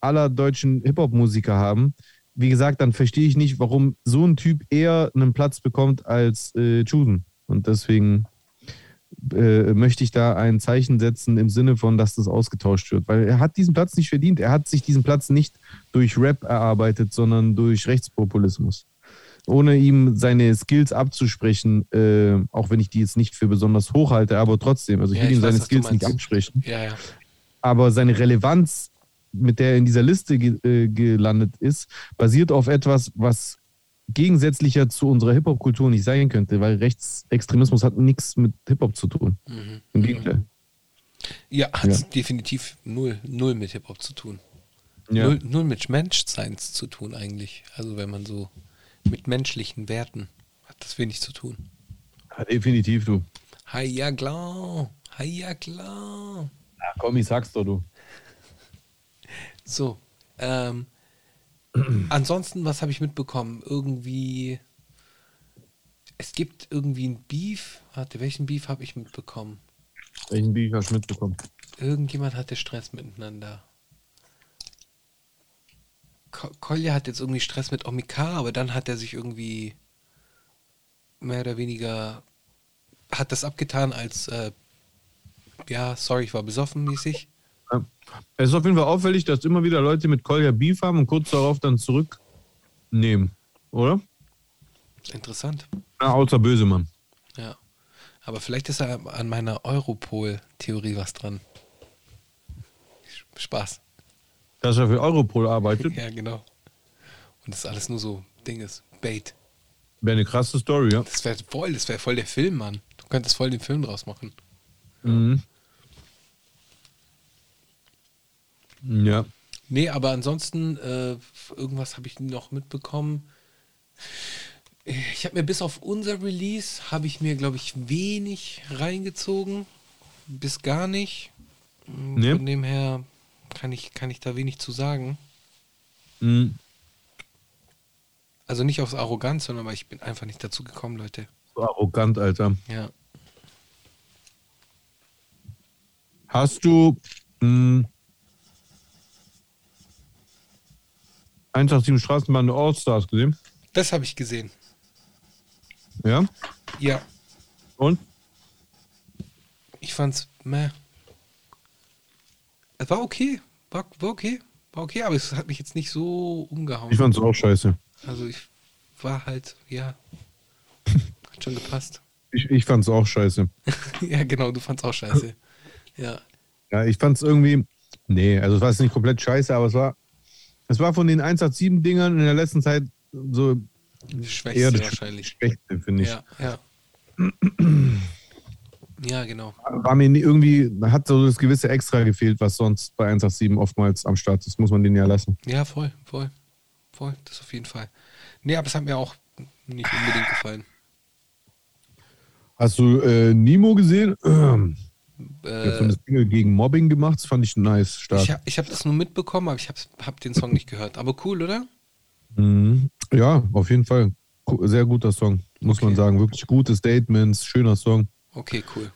[SPEAKER 2] aller deutschen Hip-Hop-Musiker haben, wie gesagt, dann verstehe ich nicht, warum so ein Typ eher einen Platz bekommt als äh, Chusen. Und deswegen äh, möchte ich da ein Zeichen setzen im Sinne von, dass das ausgetauscht wird. Weil er hat diesen Platz nicht verdient. Er hat sich diesen Platz nicht durch Rap erarbeitet, sondern durch Rechtspopulismus. Ohne ihm seine Skills abzusprechen, äh, auch wenn ich die jetzt nicht für besonders hoch halte, aber trotzdem, also ich
[SPEAKER 3] Ja,
[SPEAKER 2] will
[SPEAKER 3] ich
[SPEAKER 2] ihm
[SPEAKER 3] weiß,
[SPEAKER 2] seine Skills nicht absprechen
[SPEAKER 3] Ja, ja.
[SPEAKER 2] aber seine Relevanz, mit der er in dieser Liste ge äh, gelandet ist, basiert auf etwas, was gegensätzlicher zu unserer Hip-Hop-Kultur nicht sein könnte, weil Rechtsextremismus hat nichts mit Hip-Hop zu tun.
[SPEAKER 3] Mhm.
[SPEAKER 2] Im Gegenteil.
[SPEAKER 3] Ja, hat
[SPEAKER 2] Ja.
[SPEAKER 3] definitiv null, null mit Hip-Hop zu tun.
[SPEAKER 2] Ja.
[SPEAKER 3] Null, null mit Menschseins zu tun eigentlich. Also wenn man so mit menschlichen Werten hat das wenig zu tun.
[SPEAKER 2] Ja, definitiv, du.
[SPEAKER 3] Hi, ja klar. Hi, ja klar.
[SPEAKER 2] Ja, komm, ich sag's doch, du.
[SPEAKER 3] So, ähm, ansonsten, was habe ich mitbekommen? Irgendwie, es gibt irgendwie ein Beef. Warte, welchen Beef habe ich mitbekommen?
[SPEAKER 2] Welchen Beef hast du mitbekommen?
[SPEAKER 3] Irgendjemand hatte Stress miteinander. Ko- Kolja hat jetzt irgendwie Stress mit Omikar, aber dann hat er sich irgendwie mehr oder weniger hat das abgetan als äh, ja, sorry, ich war besoffen mäßig.
[SPEAKER 2] Ja. Es ist auf jeden Fall auffällig, dass immer wieder Leute mit Kolja Beef haben und kurz darauf dann zurücknehmen, oder?
[SPEAKER 3] Interessant.
[SPEAKER 2] Na, außer Bösemann.
[SPEAKER 3] Ja. Aber vielleicht ist ja an meiner Europol-Theorie was dran. Spaß.
[SPEAKER 2] Dass er für Europol arbeitet,
[SPEAKER 3] Ja, genau. Und das ist alles nur so Dinges, Bait.
[SPEAKER 2] wäre eine krasse Story, ja.
[SPEAKER 3] Das wäre voll, das wäre voll der Film, Mann. Du könntest voll den Film draus machen.
[SPEAKER 2] Mhm. Ja.
[SPEAKER 3] Nee, aber ansonsten, äh, irgendwas habe ich noch mitbekommen. Ich habe mir bis auf unser Release, habe ich mir, glaube ich, wenig reingezogen. Bis gar nicht. Mm,
[SPEAKER 2] Nee.
[SPEAKER 3] Von dem her kann ich, kann ich da wenig zu sagen.
[SPEAKER 2] Mhm.
[SPEAKER 3] Also nicht aus Arroganz, sondern weil ich bin einfach nicht dazu gekommen, Leute.
[SPEAKER 2] So arrogant, Alter.
[SPEAKER 3] Ja.
[SPEAKER 2] Hast du mh, 187 Straßenbahn der Allstars gesehen?
[SPEAKER 3] Das habe ich gesehen.
[SPEAKER 2] Ja?
[SPEAKER 3] Ja.
[SPEAKER 2] Und?
[SPEAKER 3] Ich fand's meh. Es war okay. War, war okay. War okay, aber es hat mich jetzt nicht so umgehauen.
[SPEAKER 2] Ich fand's auch scheiße.
[SPEAKER 3] also ich war halt, ja. Hat schon gepasst.
[SPEAKER 2] Ich, ich fand's auch scheiße.
[SPEAKER 3] ja, genau, du fand's auch scheiße. Ja.
[SPEAKER 2] Ja, ich fand's irgendwie. Nee, also es war jetzt nicht komplett scheiße, aber es war. Es war von den 187-Dingern in der letzten Zeit so
[SPEAKER 3] Das Schwächste
[SPEAKER 2] eher das
[SPEAKER 3] wahrscheinlich.
[SPEAKER 2] Schwächste, finde ich.
[SPEAKER 3] Ja, ja. ja, genau.
[SPEAKER 2] War mir irgendwie, hat so das gewisse Extra gefehlt, was sonst bei 187 oftmals am Start ist. Muss man den ja lassen.
[SPEAKER 3] Ja, voll, voll. Voll, das auf jeden Fall. Nee, aber es hat mir auch nicht unbedingt gefallen.
[SPEAKER 2] Hast du äh, Nemo gesehen? Hat so
[SPEAKER 3] Äh,
[SPEAKER 2] eine Single gegen Mobbing gemacht. Das fand ich nice, stark.
[SPEAKER 3] ich habe hab das nur mitbekommen, aber ich habe hab den Song nicht gehört. Aber cool, oder?
[SPEAKER 2] Mhm. Ja, auf jeden Fall. Sehr guter Song, muss
[SPEAKER 3] Okay.
[SPEAKER 2] man sagen. Wirklich gute Statements, schöner Song.
[SPEAKER 3] Okay, cool.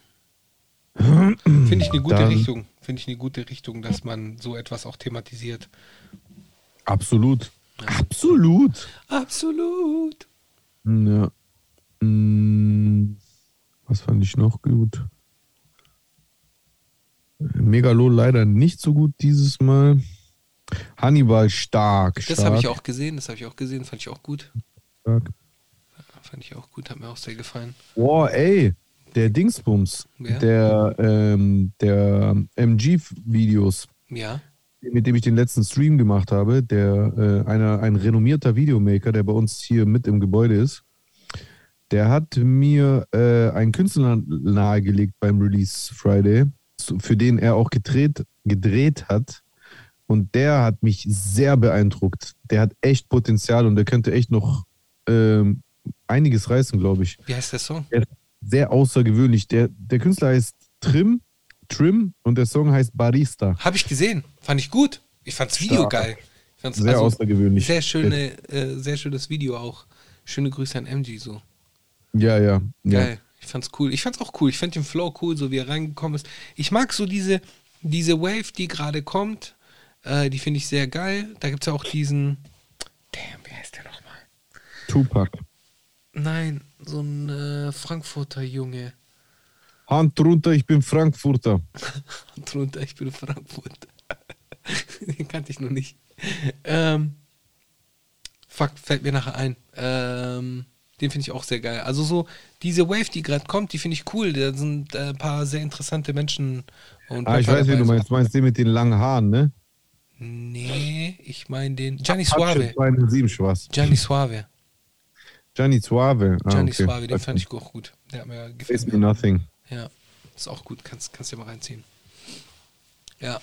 [SPEAKER 3] Finde ich eine gute
[SPEAKER 2] Dann-
[SPEAKER 3] Richtung. Finde ich eine gute Richtung, dass man so etwas auch thematisiert.
[SPEAKER 2] Absolut. Absolut.
[SPEAKER 3] Absolut.
[SPEAKER 2] Ja. Mm, Was fand ich noch gut? Megalo leider nicht so gut dieses Mal. Hannibal stark.
[SPEAKER 3] Das habe ich auch gesehen, das habe ich auch gesehen, fand ich auch gut.
[SPEAKER 2] Stark.
[SPEAKER 3] Fand ich auch gut, hat mir auch sehr gefallen.
[SPEAKER 2] Boah, ey, der Dingsbums,
[SPEAKER 3] Wer?
[SPEAKER 2] der, ähm, der MG-Videos,
[SPEAKER 3] Ja,
[SPEAKER 2] mit dem ich den letzten Stream gemacht habe, der äh, einer, ein renommierter Videomaker, der bei uns hier mit im Gebäude ist, der hat mir äh, einen Künstler nahegelegt beim Release Friday, für den er auch gedreht, gedreht hat. Und der hat mich sehr beeindruckt. Der hat echt Potenzial und der könnte echt noch ähm, einiges reißen, glaube ich.
[SPEAKER 3] wie heißt der Song?
[SPEAKER 2] Der sehr außergewöhnlich. Der, der Künstler heißt Trim, Trim und der Song heißt Barista.
[SPEAKER 3] Habe ich gesehen, fand ich gut. Ich fand's Video
[SPEAKER 2] Stark.
[SPEAKER 3] geil. Fand's
[SPEAKER 2] Sehr außergewöhnlich.
[SPEAKER 3] Sehr schöne, äh, sehr schönes Video auch. Schöne Grüße an MG so.
[SPEAKER 2] Ja, ja. ja.
[SPEAKER 3] Ich fand's cool. Ich fand's auch cool. Ich fand den Flow cool, so wie er reingekommen ist. Ich mag so diese, diese Wave, die gerade kommt. Äh, die finde ich sehr geil. Da gibt's ja auch diesen. Damn, wie heißt der nochmal?
[SPEAKER 2] Tupac.
[SPEAKER 3] Nein, so ein äh, Frankfurter Junge.
[SPEAKER 2] Hand runter, ich bin Frankfurter.
[SPEAKER 3] drunter, ich bin Frankfurt. Den kannte ich noch nicht. Ähm, fuck, fällt mir nachher ein. Ähm, den finde ich auch sehr geil. Also so, diese Wave, die gerade kommt, die finde ich cool. Da sind äh, ein paar sehr interessante Menschen. Und
[SPEAKER 2] Ah, ich weiß, wie du meinst. Du meinst den mit den langen Haaren, ne?
[SPEAKER 3] Nee, ich meine den. Gianni Suave.
[SPEAKER 2] 207 Schwarz.
[SPEAKER 3] Gianni Suave.
[SPEAKER 2] Gianni Suave. Ah,
[SPEAKER 3] Gianni
[SPEAKER 2] okay.
[SPEAKER 3] Suave, den fand ich auch gut. Der hat mir gefällt
[SPEAKER 2] Face me nothing.
[SPEAKER 3] Ja, ist auch gut. Kannst, kannst dir mal reinziehen. Ja.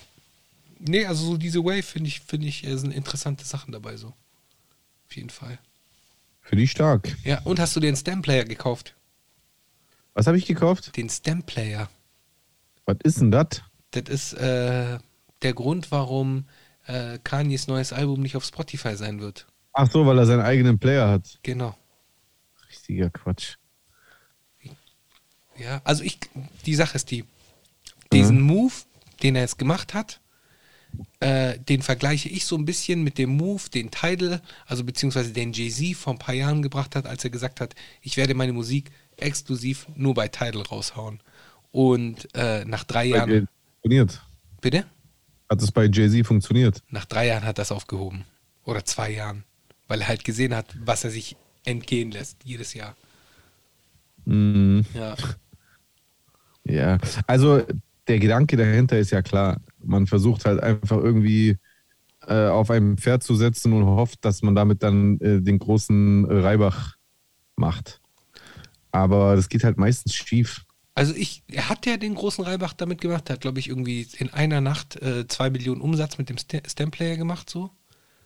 [SPEAKER 3] Nee, also so diese Wave finde ich, finde ich, äh, sind interessante Sachen dabei so. Auf jeden Fall.
[SPEAKER 2] Für die stark.
[SPEAKER 3] Ja, und hast du den Stem-Player gekauft?
[SPEAKER 2] Was habe ich gekauft?
[SPEAKER 3] Den Stem-Player.
[SPEAKER 2] Was ist denn das?
[SPEAKER 3] Das ist äh, der Grund, warum äh, Kanyes neues Album nicht auf Spotify sein wird.
[SPEAKER 2] Ach so, weil er seinen eigenen Player hat.
[SPEAKER 3] Genau.
[SPEAKER 2] Richtiger Quatsch.
[SPEAKER 3] Ja, also ich, die Sache ist die, diesen Move, den er jetzt gemacht hat, äh, den vergleiche ich so ein bisschen mit dem Move, den Tidal, also beziehungsweise den Jay-Z vor ein paar Jahren gebracht hat, als er gesagt hat, ich werde meine Musik exklusiv nur bei Tidal raushauen. Und äh, nach drei
[SPEAKER 2] Bei
[SPEAKER 3] Jahren,
[SPEAKER 2] funktioniert.
[SPEAKER 3] bitte?
[SPEAKER 2] Hat es bei Jay-Z funktioniert?
[SPEAKER 3] Nach drei Jahren hat das aufgehoben. Oder zwei Jahren. Weil er halt gesehen hat, was er sich entgehen lässt, jedes Jahr.
[SPEAKER 2] Mhm.
[SPEAKER 3] Ja.
[SPEAKER 2] Ja, also der Gedanke dahinter ist ja klar. Man versucht halt einfach irgendwie äh, auf ein Pferd zu setzen und hofft, dass man damit dann äh, den großen Reibach macht. Aber das geht halt meistens schief.
[SPEAKER 3] Also ich, er hat ja den großen Reibach damit gemacht, hat, glaube ich, irgendwie in einer Nacht äh, zwei Millionen Umsatz mit dem St- Stamplayer gemacht, so.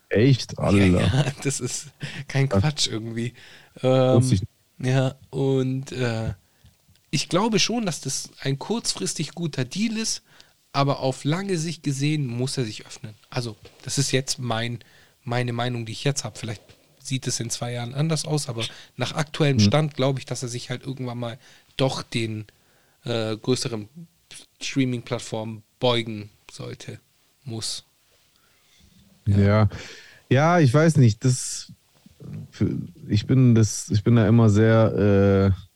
[SPEAKER 2] Echt? Allah.
[SPEAKER 3] Ja, das ist kein Quatsch irgendwie. Ähm, ja, und äh, ich glaube schon, dass das ein kurzfristig guter Deal ist, aber auf lange Sicht gesehen muss er sich öffnen. Also, das ist jetzt mein, meine Meinung, die ich jetzt habe. Vielleicht sieht es in zwei Jahren anders aus, aber nach aktuellem Stand glaube ich, dass er sich halt irgendwann mal doch den äh, größeren Streaming-Plattformen beugen sollte, muss.
[SPEAKER 2] Ja. ja, ich weiß nicht. Das, ich bin das, ich bin da immer sehr, äh,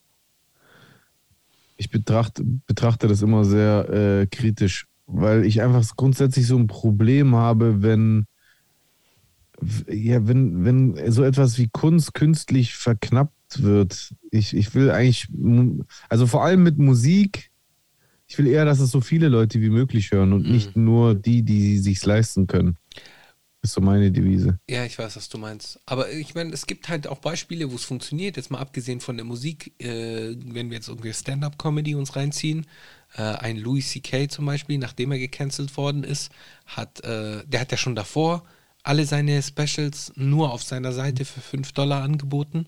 [SPEAKER 2] ich betrachte, betrachte das immer sehr äh, kritisch, weil ich einfach grundsätzlich so ein Problem habe, wenn ja, wenn, wenn so etwas wie Kunst künstlich verknappt wird. Ich, ich will eigentlich, also vor allem mit Musik, ich will eher, dass es so viele Leute wie möglich hören und nicht nur die, die sich's leisten können. Ist so meine Devise.
[SPEAKER 3] Ja, ich weiß, was du meinst. Aber ich meine, es gibt halt auch Beispiele, wo es funktioniert. Jetzt mal abgesehen von der Musik, äh, wenn wir jetzt irgendwie Stand-up-Comedy uns reinziehen. Äh, ein Louis C.K. zum Beispiel, nachdem er gecancelt worden ist, hat, äh, der hat ja schon davor alle seine Specials nur auf seiner Seite für 5 Dollar angeboten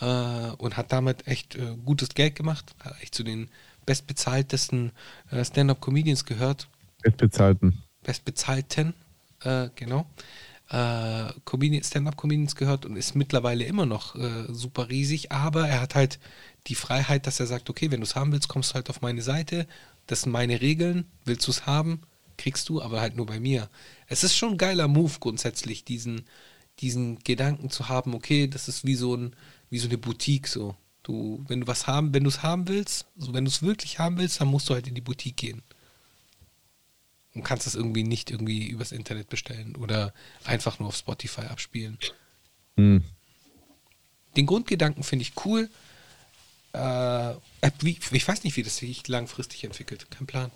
[SPEAKER 3] äh, und hat damit echt äh, gutes Geld gemacht. Hat echt zu den bestbezahltesten äh, Stand-up-Comedians gehört
[SPEAKER 2] Bestbezahlten.
[SPEAKER 3] bestbezahlten, äh, genau, äh, Comedian- Stand-up-Comedians gehört und ist mittlerweile immer noch äh, super riesig, aber er hat halt die Freiheit, dass er sagt, okay, wenn du es haben willst, kommst du halt auf meine Seite, das sind meine Regeln, willst du es haben, kriegst du, aber halt nur bei mir. Es ist schon ein geiler Move grundsätzlich, diesen, diesen Gedanken zu haben, okay, das ist wie so ein, wie so eine Boutique so. Du, wenn du was haben, wenn du es haben willst, so wenn du es wirklich haben willst, dann musst du halt in die Boutique gehen und kannst es irgendwie nicht irgendwie übers Internet bestellen oder einfach nur auf Spotify abspielen.
[SPEAKER 2] Hm.
[SPEAKER 3] Den Grundgedanken finde ich cool. Äh, ich weiß nicht, wie das sich langfristig entwickelt. Kein Plan.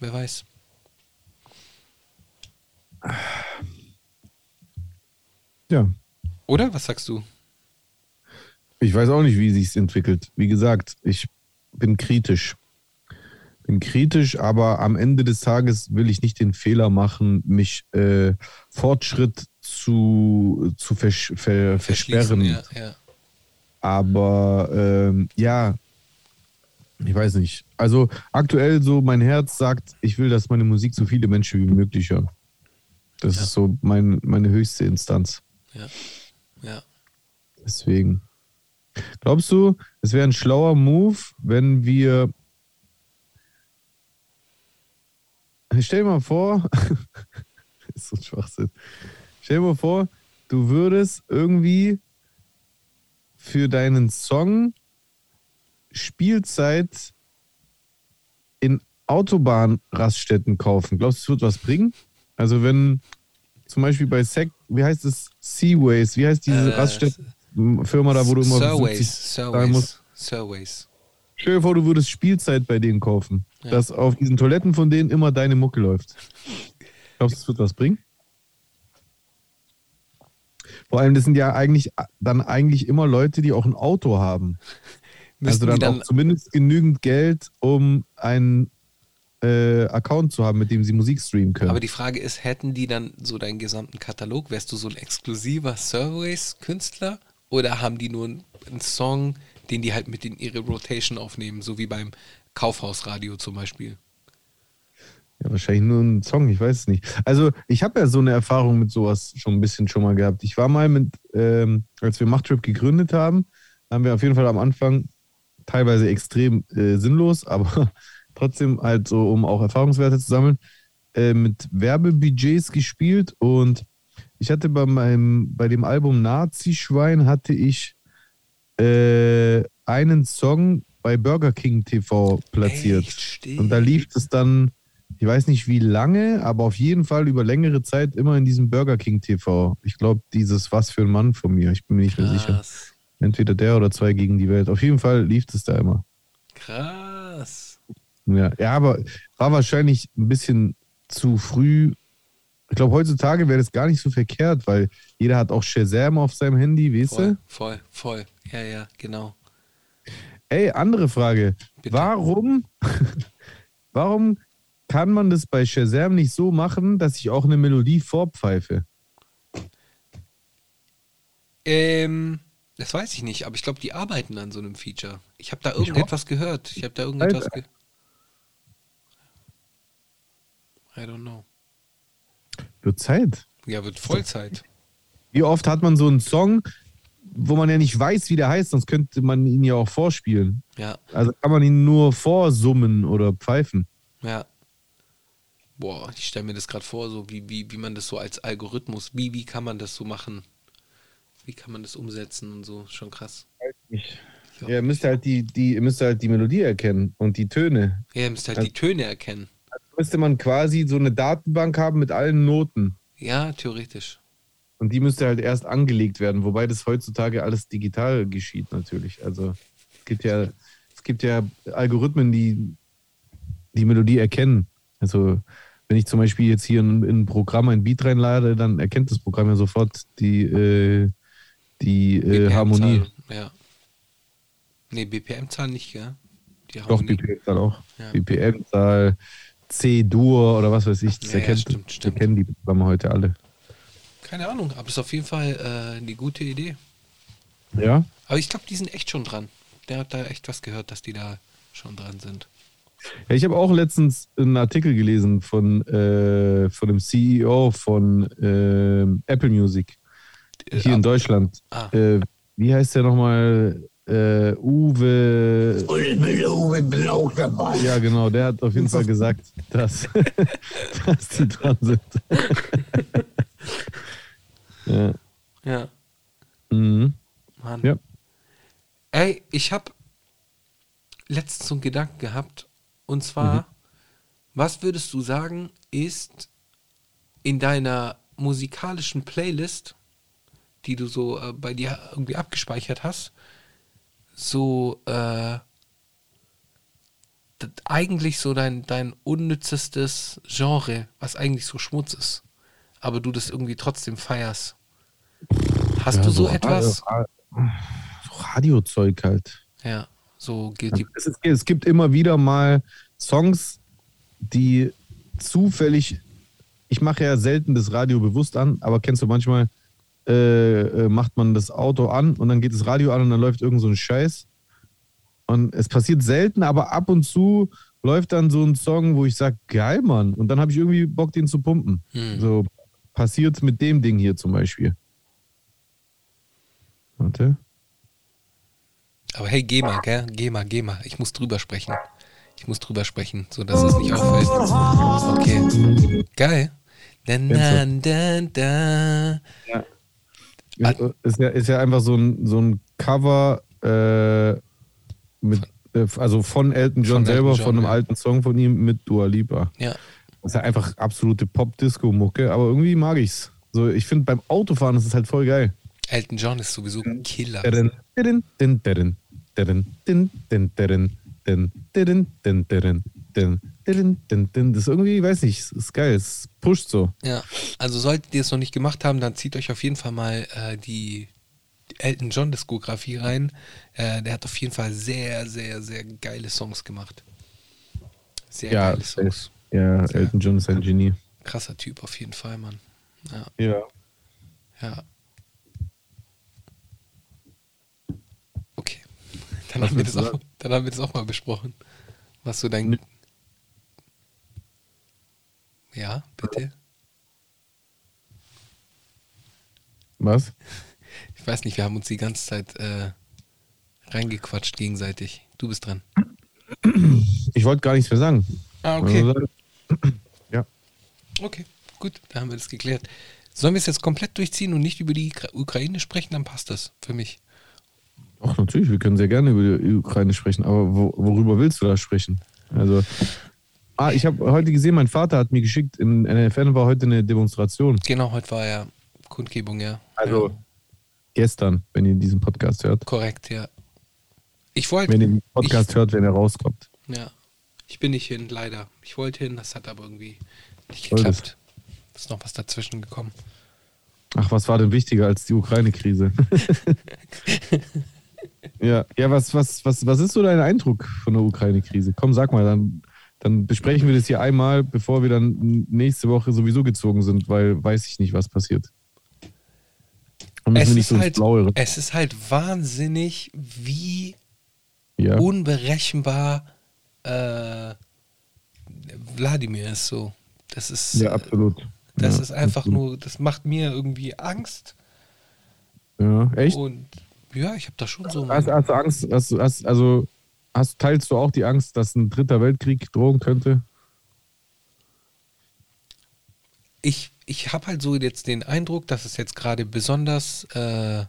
[SPEAKER 3] Wer weiß.
[SPEAKER 2] Ja.
[SPEAKER 3] Oder? Was sagst du?
[SPEAKER 2] Ich weiß auch nicht, wie sich's entwickelt. Wie gesagt, ich bin kritisch. Bin kritisch, aber am Ende des Tages will ich nicht den Fehler machen, mich äh, Fortschritt zu, zu vers ver versperren.
[SPEAKER 3] Ja, ja.
[SPEAKER 2] Aber ähm, ja, ich weiß nicht. Also aktuell so mein Herz sagt, ich will, dass meine Musik so viele Menschen wie möglich hören. Das
[SPEAKER 3] Ja.
[SPEAKER 2] ist so mein, meine höchste Instanz.
[SPEAKER 3] ja. ja.
[SPEAKER 2] Deswegen. Glaubst du, es wäre ein schlauer Move, wenn wir. Stell dir mal vor, ist so ein Schwachsinn. Stell dir mal vor, du würdest irgendwie für deinen Song Spielzeit in Autobahnraststätten kaufen. Glaubst du, es wird was bringen? Also wenn zum Beispiel bei Sec, wie heißt es, Seaways, wie heißt diese
[SPEAKER 3] Äh,
[SPEAKER 2] Raststättenfirma da, wo du immer 70
[SPEAKER 3] Surways,
[SPEAKER 2] musst?
[SPEAKER 3] Surways, Surways.
[SPEAKER 2] Stell dir vor, du würdest Spielzeit bei denen kaufen,
[SPEAKER 3] Ja.
[SPEAKER 2] dass auf diesen Toiletten von denen immer deine Mucke läuft. Glaubst du, es wird was bringen? Vor allem, das sind ja eigentlich dann eigentlich immer Leute, die auch ein Auto haben.
[SPEAKER 3] Müssten
[SPEAKER 2] also dann,
[SPEAKER 3] dann
[SPEAKER 2] auch zumindest genügend Geld, um einen äh, Account zu haben, mit dem sie Musik streamen können.
[SPEAKER 3] Aber die Frage ist, hätten die dann so deinen gesamten Katalog? Wärst du so ein exklusiver Surveys-Künstler? Oder haben die nur einen Song, den die halt mit in ihre Rotation aufnehmen, so wie beim Kaufhausradio zum Beispiel?
[SPEAKER 2] Ja, wahrscheinlich nur ein Song, ich weiß es nicht. Also, ich habe ja so eine Erfahrung mit sowas schon ein bisschen schon mal gehabt. Ich war mal mit, ähm, als wir Machttrip gegründet haben, haben wir auf jeden Fall am Anfang teilweise extrem äh, sinnlos, aber trotzdem halt so, um auch Erfahrungswerte zu sammeln, äh, mit Werbebudgets gespielt und ich hatte bei meinem, bei dem Album Nazi-Schwein hatte ich äh, einen Song bei Burger King TV platziert.
[SPEAKER 3] Echt.
[SPEAKER 2] Und da lief es dann, ich weiß nicht wie lange, aber auf jeden Fall über längere Zeit immer in diesem Burger King TV. Ich glaube, dieses Was für ein Mann von mir, ich bin mir nicht mehr sicher.
[SPEAKER 3] Krass.
[SPEAKER 2] Entweder der oder zwei gegen die Welt. Auf jeden Fall lief es da immer.
[SPEAKER 3] Krass.
[SPEAKER 2] Ja, ja aber war wahrscheinlich ein bisschen zu früh. Ich glaube, heutzutage wäre das gar nicht so verkehrt, weil jeder hat auch Shazam auf seinem Handy, weißt
[SPEAKER 3] Voll,
[SPEAKER 2] du?
[SPEAKER 3] voll, voll. Ja, ja, genau.
[SPEAKER 2] Ey, andere Frage.
[SPEAKER 3] Bitte.
[SPEAKER 2] Warum, warum kann man das bei Shazam nicht so machen, dass ich auch eine Melodie vorpfeife?
[SPEAKER 3] Ähm, das weiß ich nicht, aber ich glaube, die arbeiten an so einem Feature. Ich habe da irgendetwas gehört. Ich habe da irgendetwas
[SPEAKER 2] Alter.
[SPEAKER 3] ge I don't know.
[SPEAKER 2] Wird Zeit.
[SPEAKER 3] Ja, wird Vollzeit.
[SPEAKER 2] Wie oft hat man so einen Song, wo man ja nicht weiß, wie der heißt, sonst könnte man ihn ja auch vorspielen.
[SPEAKER 3] Ja,
[SPEAKER 2] Also kann man ihn nur vorsummen oder pfeifen.
[SPEAKER 3] ja. Boah, ich stelle mir das gerade vor, so wie, wie, wie man das so als Algorithmus, wie, wie kann man das so machen? Wie kann man das umsetzen und so? Schon krass.
[SPEAKER 2] Ja, ihr müsst halt die, die, ihr müsst halt die Melodie erkennen und die Töne.
[SPEAKER 3] Ja, ihr müsst halt die Töne erkennen.
[SPEAKER 2] Müsste man quasi so eine Datenbank haben mit allen Noten.
[SPEAKER 3] Ja, theoretisch.
[SPEAKER 2] Und die müsste halt erst angelegt werden, wobei das heutzutage alles digital geschieht natürlich. Also es gibt ja, es gibt ja Algorithmen, die die Melodie erkennen. Also wenn ich zum Beispiel jetzt hier in, in ein Programm ein Beat reinlade, dann erkennt das Programm ja sofort die, äh, die äh, Harmonie.
[SPEAKER 3] Ja. Nee, BPM-Zahl nicht, gell? Die
[SPEAKER 2] Doch. BPM-Zahl auch.
[SPEAKER 3] Ja.
[SPEAKER 2] BPM-Zahl, C-Dur oder was weiß ich. Das
[SPEAKER 3] Ja, ja,
[SPEAKER 2] erkennt,
[SPEAKER 3] stimmt, stimmt.
[SPEAKER 2] erkennen die Programme heute alle.
[SPEAKER 3] Keine Ahnung, aber ist auf jeden Fall äh, eine gute Idee.
[SPEAKER 2] Ja?
[SPEAKER 3] Aber ich glaube, die sind echt schon dran. Der hat da echt was gehört, dass die da schon dran sind.
[SPEAKER 2] Ja, ich habe auch letztens einen Artikel gelesen von, äh, von dem CEO von äh, Apple Music hier in Deutschland.
[SPEAKER 3] Ah.
[SPEAKER 2] Äh, wie heißt der nochmal? Äh, Uwe.
[SPEAKER 5] Uwe Blau dabei.
[SPEAKER 2] Ja, genau, der hat auf jeden Fall gesagt, dass, dass die dran sind. ja.
[SPEAKER 3] Ja,
[SPEAKER 2] Mhm.
[SPEAKER 3] Mann.
[SPEAKER 2] Ja.
[SPEAKER 3] Ey, ich habe letztens so einen Gedanken gehabt. Und zwar, was würdest du sagen, ist in deiner musikalischen Playlist, die du so äh, bei dir irgendwie abgespeichert hast, so äh, eigentlich so dein, dein unnützestes Genre, was eigentlich so Schmutz ist, aber du das irgendwie trotzdem feierst. Hast
[SPEAKER 2] Ja,
[SPEAKER 3] du so,
[SPEAKER 2] Ra-
[SPEAKER 3] etwas?
[SPEAKER 2] So Radiozeug halt.
[SPEAKER 3] Ja, so Guilty.
[SPEAKER 2] Es, ist, es gibt immer wieder mal Songs, die zufällig, ich mache ja selten das Radio bewusst an, aber kennst du manchmal, äh, äh, macht man das Auto an und dann geht das Radio an und dann läuft irgend so ein Scheiß. Und es passiert selten, aber ab und zu läuft dann so ein Song, wo ich sage, geil, Mann. Und dann habe ich irgendwie Bock, den zu pumpen.
[SPEAKER 3] Hm.
[SPEAKER 2] So passiert mit dem Ding hier zum Beispiel. Warte.
[SPEAKER 3] Aber hey, geh mal, gell? Geh mal, geh mal. Ich muss drüber sprechen. Ich muss drüber sprechen, so dass es nicht auffällt. Okay. Geil. Dan, dan, dan, dan.
[SPEAKER 2] Ist, ist, ja, ist ja einfach so ein, so ein Cover äh, mit, äh, also von Elton John
[SPEAKER 3] Von Elton
[SPEAKER 2] selber,
[SPEAKER 3] John,
[SPEAKER 2] von einem
[SPEAKER 3] ja.
[SPEAKER 2] alten Song von ihm mit Dua Lipa.
[SPEAKER 3] Ja.
[SPEAKER 2] Das ist ja einfach absolute Pop-Disco-Mucke, aber irgendwie mag ich's. So, ich finde beim Autofahren ist es halt voll geil.
[SPEAKER 3] Elton John ist sowieso ein Killer.
[SPEAKER 2] Das ist irgendwie, weiß nicht, ist geil, es pusht so.
[SPEAKER 3] Ja, also solltet ihr es noch nicht gemacht haben, dann zieht euch auf jeden Fall mal äh, die Elton John Diskografie rein. Äh, der hat auf jeden Fall sehr, sehr, sehr geile Songs gemacht. Sehr
[SPEAKER 2] ja,
[SPEAKER 3] geile Songs.
[SPEAKER 2] Ja, Elton John ist ein Genie.
[SPEAKER 3] Krasser Typ auf jeden Fall, Mann. Ja.
[SPEAKER 2] Ja.
[SPEAKER 3] ja. Dann haben, wir das auch, dann haben wir das auch mal besprochen. Was so dein. Ja, bitte.
[SPEAKER 2] Was?
[SPEAKER 3] Ich weiß nicht, wir haben uns die ganze Zeit äh, reingequatscht gegenseitig. Du bist dran.
[SPEAKER 2] Ich wollte gar nichts mehr sagen.
[SPEAKER 3] Ah,
[SPEAKER 2] Also, ja.
[SPEAKER 3] Okay, gut, da haben wir das geklärt. Sollen wir es jetzt komplett durchziehen und nicht über die Ukra- Ukraine sprechen, dann passt das für mich.
[SPEAKER 2] Ach, natürlich, wir können sehr gerne über die Ukraine sprechen, aber wo, worüber willst du da sprechen? Also, ah, ich habe heute gesehen, mein Vater hat mir geschickt, in NFN war heute eine Demonstration.
[SPEAKER 3] Genau, heute war ja Kundgebung, ja.
[SPEAKER 2] Also,
[SPEAKER 3] ja,
[SPEAKER 2] gestern, wenn ihr diesen Podcast hört.
[SPEAKER 3] korrekt, ja. Ich wollte,
[SPEAKER 2] Wenn ihr den Podcast hört, wenn er rauskommt.
[SPEAKER 3] ja, ich bin nicht hin, leider. Ich wollte hin, das hat aber irgendwie nicht geklappt. Ist noch was dazwischen gekommen.
[SPEAKER 2] Ach, was war denn wichtiger als die Ukraine-Krise? ja, ja was, was, was, was ist so dein Eindruck von der Ukraine-Krise? Komm, sag mal, dann, dann besprechen wir das hier einmal, bevor wir dann nächste Woche sowieso gezogen sind, weil weiß ich nicht, was passiert.
[SPEAKER 3] Es ist,
[SPEAKER 2] so
[SPEAKER 3] halt, es ist halt wahnsinnig, wie
[SPEAKER 2] Ja.
[SPEAKER 3] unberechenbar äh, Wladimir ist so. Das ist,
[SPEAKER 2] ja, absolut.
[SPEAKER 3] das
[SPEAKER 2] ja,
[SPEAKER 3] ist einfach
[SPEAKER 2] absolut.
[SPEAKER 3] nur, das macht mir irgendwie Angst.
[SPEAKER 2] Ja, echt?
[SPEAKER 3] Und ja, ich habe da schon so.
[SPEAKER 2] Hast, hast du Angst, hast, hast, also hast, teilst du auch die Angst, dass ein dritter Weltkrieg drohen könnte?
[SPEAKER 3] ich ich habe halt so jetzt den Eindruck, dass es jetzt gerade besonders, äh,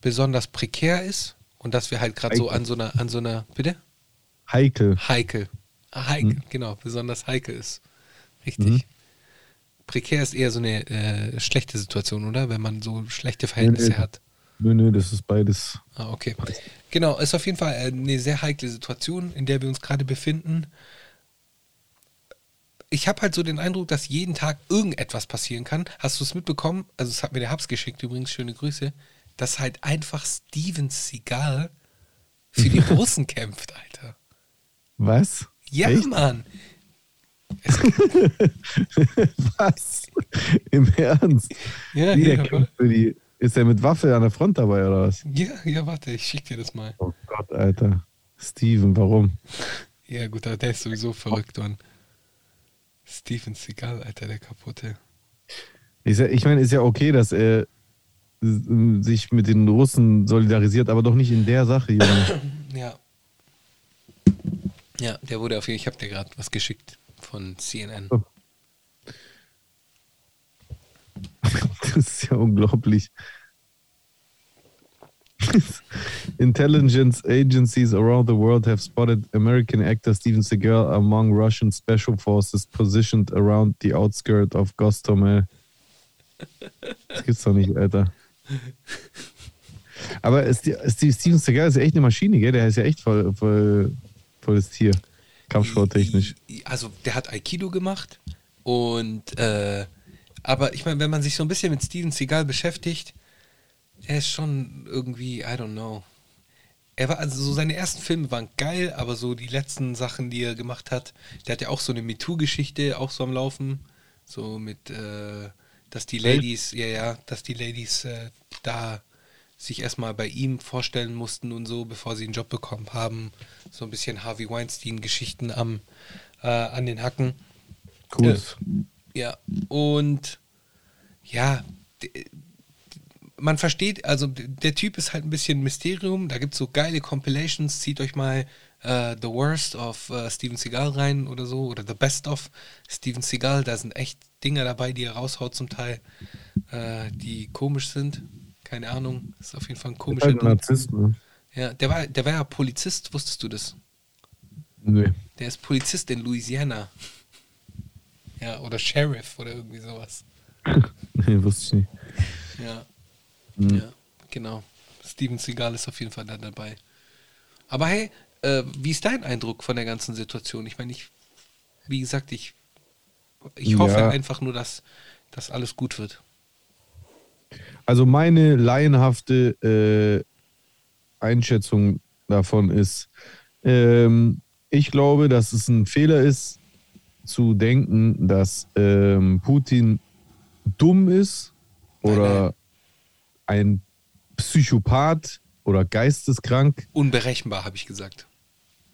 [SPEAKER 3] besonders prekär ist und dass wir halt gerade so an so einer, an so einer, bitte?
[SPEAKER 2] Heikel.
[SPEAKER 3] Heikel. Ah, Heikel, genau, besonders heikel ist. Richtig. Prekär ist eher so eine äh, schlechte Situation, oder? Wenn man so schlechte Verhältnisse
[SPEAKER 2] Nee, nee.
[SPEAKER 3] hat.
[SPEAKER 2] Nö, nö, das ist beides.
[SPEAKER 3] Ah, okay. Genau, ist auf jeden Fall äh, eine sehr heikle Situation, in der wir uns gerade befinden. Ich habe halt so den Eindruck, dass jeden Tag irgendetwas passieren kann. Hast du es mitbekommen? Also, es hat mir der Hubs geschickt, übrigens, schöne Grüße, dass halt einfach Steven Seagal für die Russen kämpft, Alter.
[SPEAKER 2] Was?
[SPEAKER 3] Ja,
[SPEAKER 2] Echt?
[SPEAKER 3] Mann.
[SPEAKER 2] Was? Im Ernst?
[SPEAKER 3] Ja,
[SPEAKER 2] Wie, der
[SPEAKER 3] ja,
[SPEAKER 2] kämpft für die, ist er mit Waffe an der Front dabei oder was?
[SPEAKER 3] ja, ja, warte, ich schick dir das mal.
[SPEAKER 2] Oh Gott, Alter. Steven, warum?
[SPEAKER 3] Ja, gut, aber der ist sowieso verrückt, Mann. Steven Seagal, Alter, der kaputte.
[SPEAKER 2] Ich, ich meine, ist ja okay, dass er sich mit den Russen solidarisiert, aber doch nicht in der Sache, Junge.
[SPEAKER 3] Ja. Ja, der wurde auf jeden Fall, ich habe dir gerade was geschickt von CNN.
[SPEAKER 2] Oh. Das ist ja unglaublich. Intelligence agencies around the world have spotted American actor Steven Seagal among Russian special forces positioned around the outskirt of Gostomel. Das gibt's doch nicht, Alter. Aber Steven Seagal ist ja echt eine Maschine, gell? Der ist ja echt voll, voll, volles Tier. Kampfsporttechnisch.
[SPEAKER 3] Also, der hat Aikido gemacht und, äh, aber ich meine, wenn man sich so ein bisschen mit Steven Seagal beschäftigt, er ist schon irgendwie, I don't know. Er war, also so seine ersten Filme waren geil, aber so die letzten Sachen, die er gemacht hat, der hat ja auch so eine MeToo-Geschichte auch so am Laufen. So mit, äh, dass die Ladies, ja, ja, dass die Ladies äh, da sich erstmal bei ihm vorstellen mussten und so, bevor sie einen Job bekommen haben. So ein bisschen Harvey Weinstein-Geschichten am äh, an den Hacken.
[SPEAKER 2] Cool.
[SPEAKER 3] Ja, und ja, man versteht, also der Typ ist halt ein bisschen Mysterium. Da gibt es so geile Compilations. Zieht euch mal äh, The Worst of äh, Steven Seagal rein oder so. Oder The Best of Steven Seagal. Da sind echt Dinger dabei, die er raushaut zum Teil, äh, die komisch sind. Keine Ahnung. Ist auf jeden Fall ein komischer
[SPEAKER 2] Halt. Narzisst, ne?
[SPEAKER 3] Ja, der war, der war ja Polizist, wusstest du das?
[SPEAKER 2] Nö.
[SPEAKER 3] Der ist Polizist in Louisiana. Ja, oder Sheriff oder irgendwie sowas.
[SPEAKER 2] nee, wusste ich nicht.
[SPEAKER 3] Ja.
[SPEAKER 2] Mhm.
[SPEAKER 3] Ja, genau. Steven Seagal ist auf jeden Fall da dabei. Aber hey, äh, wie ist dein Eindruck von der ganzen Situation? Ich meine, ich, wie gesagt, ich, ich hoffe
[SPEAKER 2] Ja.
[SPEAKER 3] einfach nur, dass, dass alles gut wird.
[SPEAKER 2] Also meine laienhafte äh, Einschätzung davon ist, ähm, ich glaube, dass es ein Fehler ist, zu denken, dass ähm, Putin dumm ist oder ein Psychopath oder geisteskrank.
[SPEAKER 3] Unberechenbar, habe ich gesagt.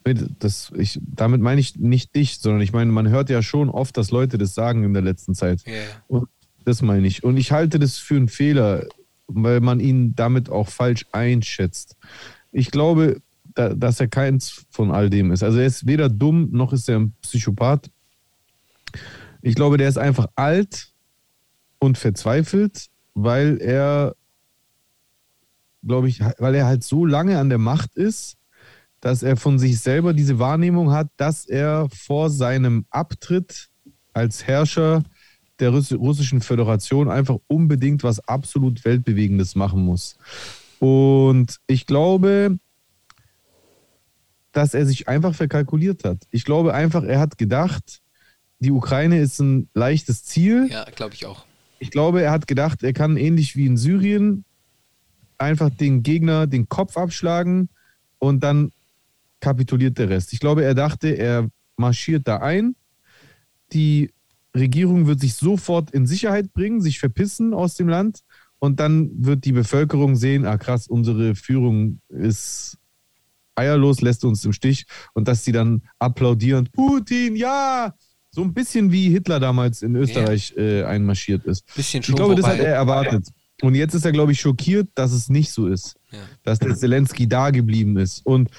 [SPEAKER 2] Das, ich, damit meine ich nicht dich, sondern ich meine, man hört ja schon oft, dass Leute das sagen in der letzten Zeit.
[SPEAKER 3] Ja.
[SPEAKER 2] Und das meine ich. Und ich halte das für einen Fehler, weil man ihn damit auch falsch einschätzt. Ich glaube, da, dass er keins von all dem ist. Also er ist weder dumm noch ist er ein Psychopath. Ich glaube, der ist einfach alt und verzweifelt, weil er, glaube ich, weil er halt so lange an der Macht ist, dass er von sich selber diese Wahrnehmung hat, dass er vor seinem Abtritt als Herrscher der Russ- russischen Föderation einfach unbedingt was absolut Weltbewegendes machen muss. Und ich glaube, dass er sich einfach verkalkuliert hat. Ich glaube einfach, er hat gedacht, die Ukraine ist ein leichtes Ziel.
[SPEAKER 3] Ja, glaube ich auch.
[SPEAKER 2] Ich glaube, er hat gedacht, er kann ähnlich wie in Syrien einfach den Gegner den Kopf abschlagen und dann kapituliert der Rest. Ich glaube, er dachte, er marschiert da ein. Die Regierung wird sich sofort in Sicherheit bringen, sich verpissen aus dem Land und dann wird die Bevölkerung sehen, ah krass, unsere Führung ist eierlos, lässt uns im Stich und dass sie dann applaudieren, Putin, ja! So ein bisschen wie Hitler damals in Österreich äh, einmarschiert ist.
[SPEAKER 3] Bisschen
[SPEAKER 2] Ich glaube, das hat er erwartet. Und jetzt ist er, glaube ich, schockiert, dass es nicht so ist.
[SPEAKER 3] Ja.
[SPEAKER 2] Dass der Zelensky da geblieben ist. Und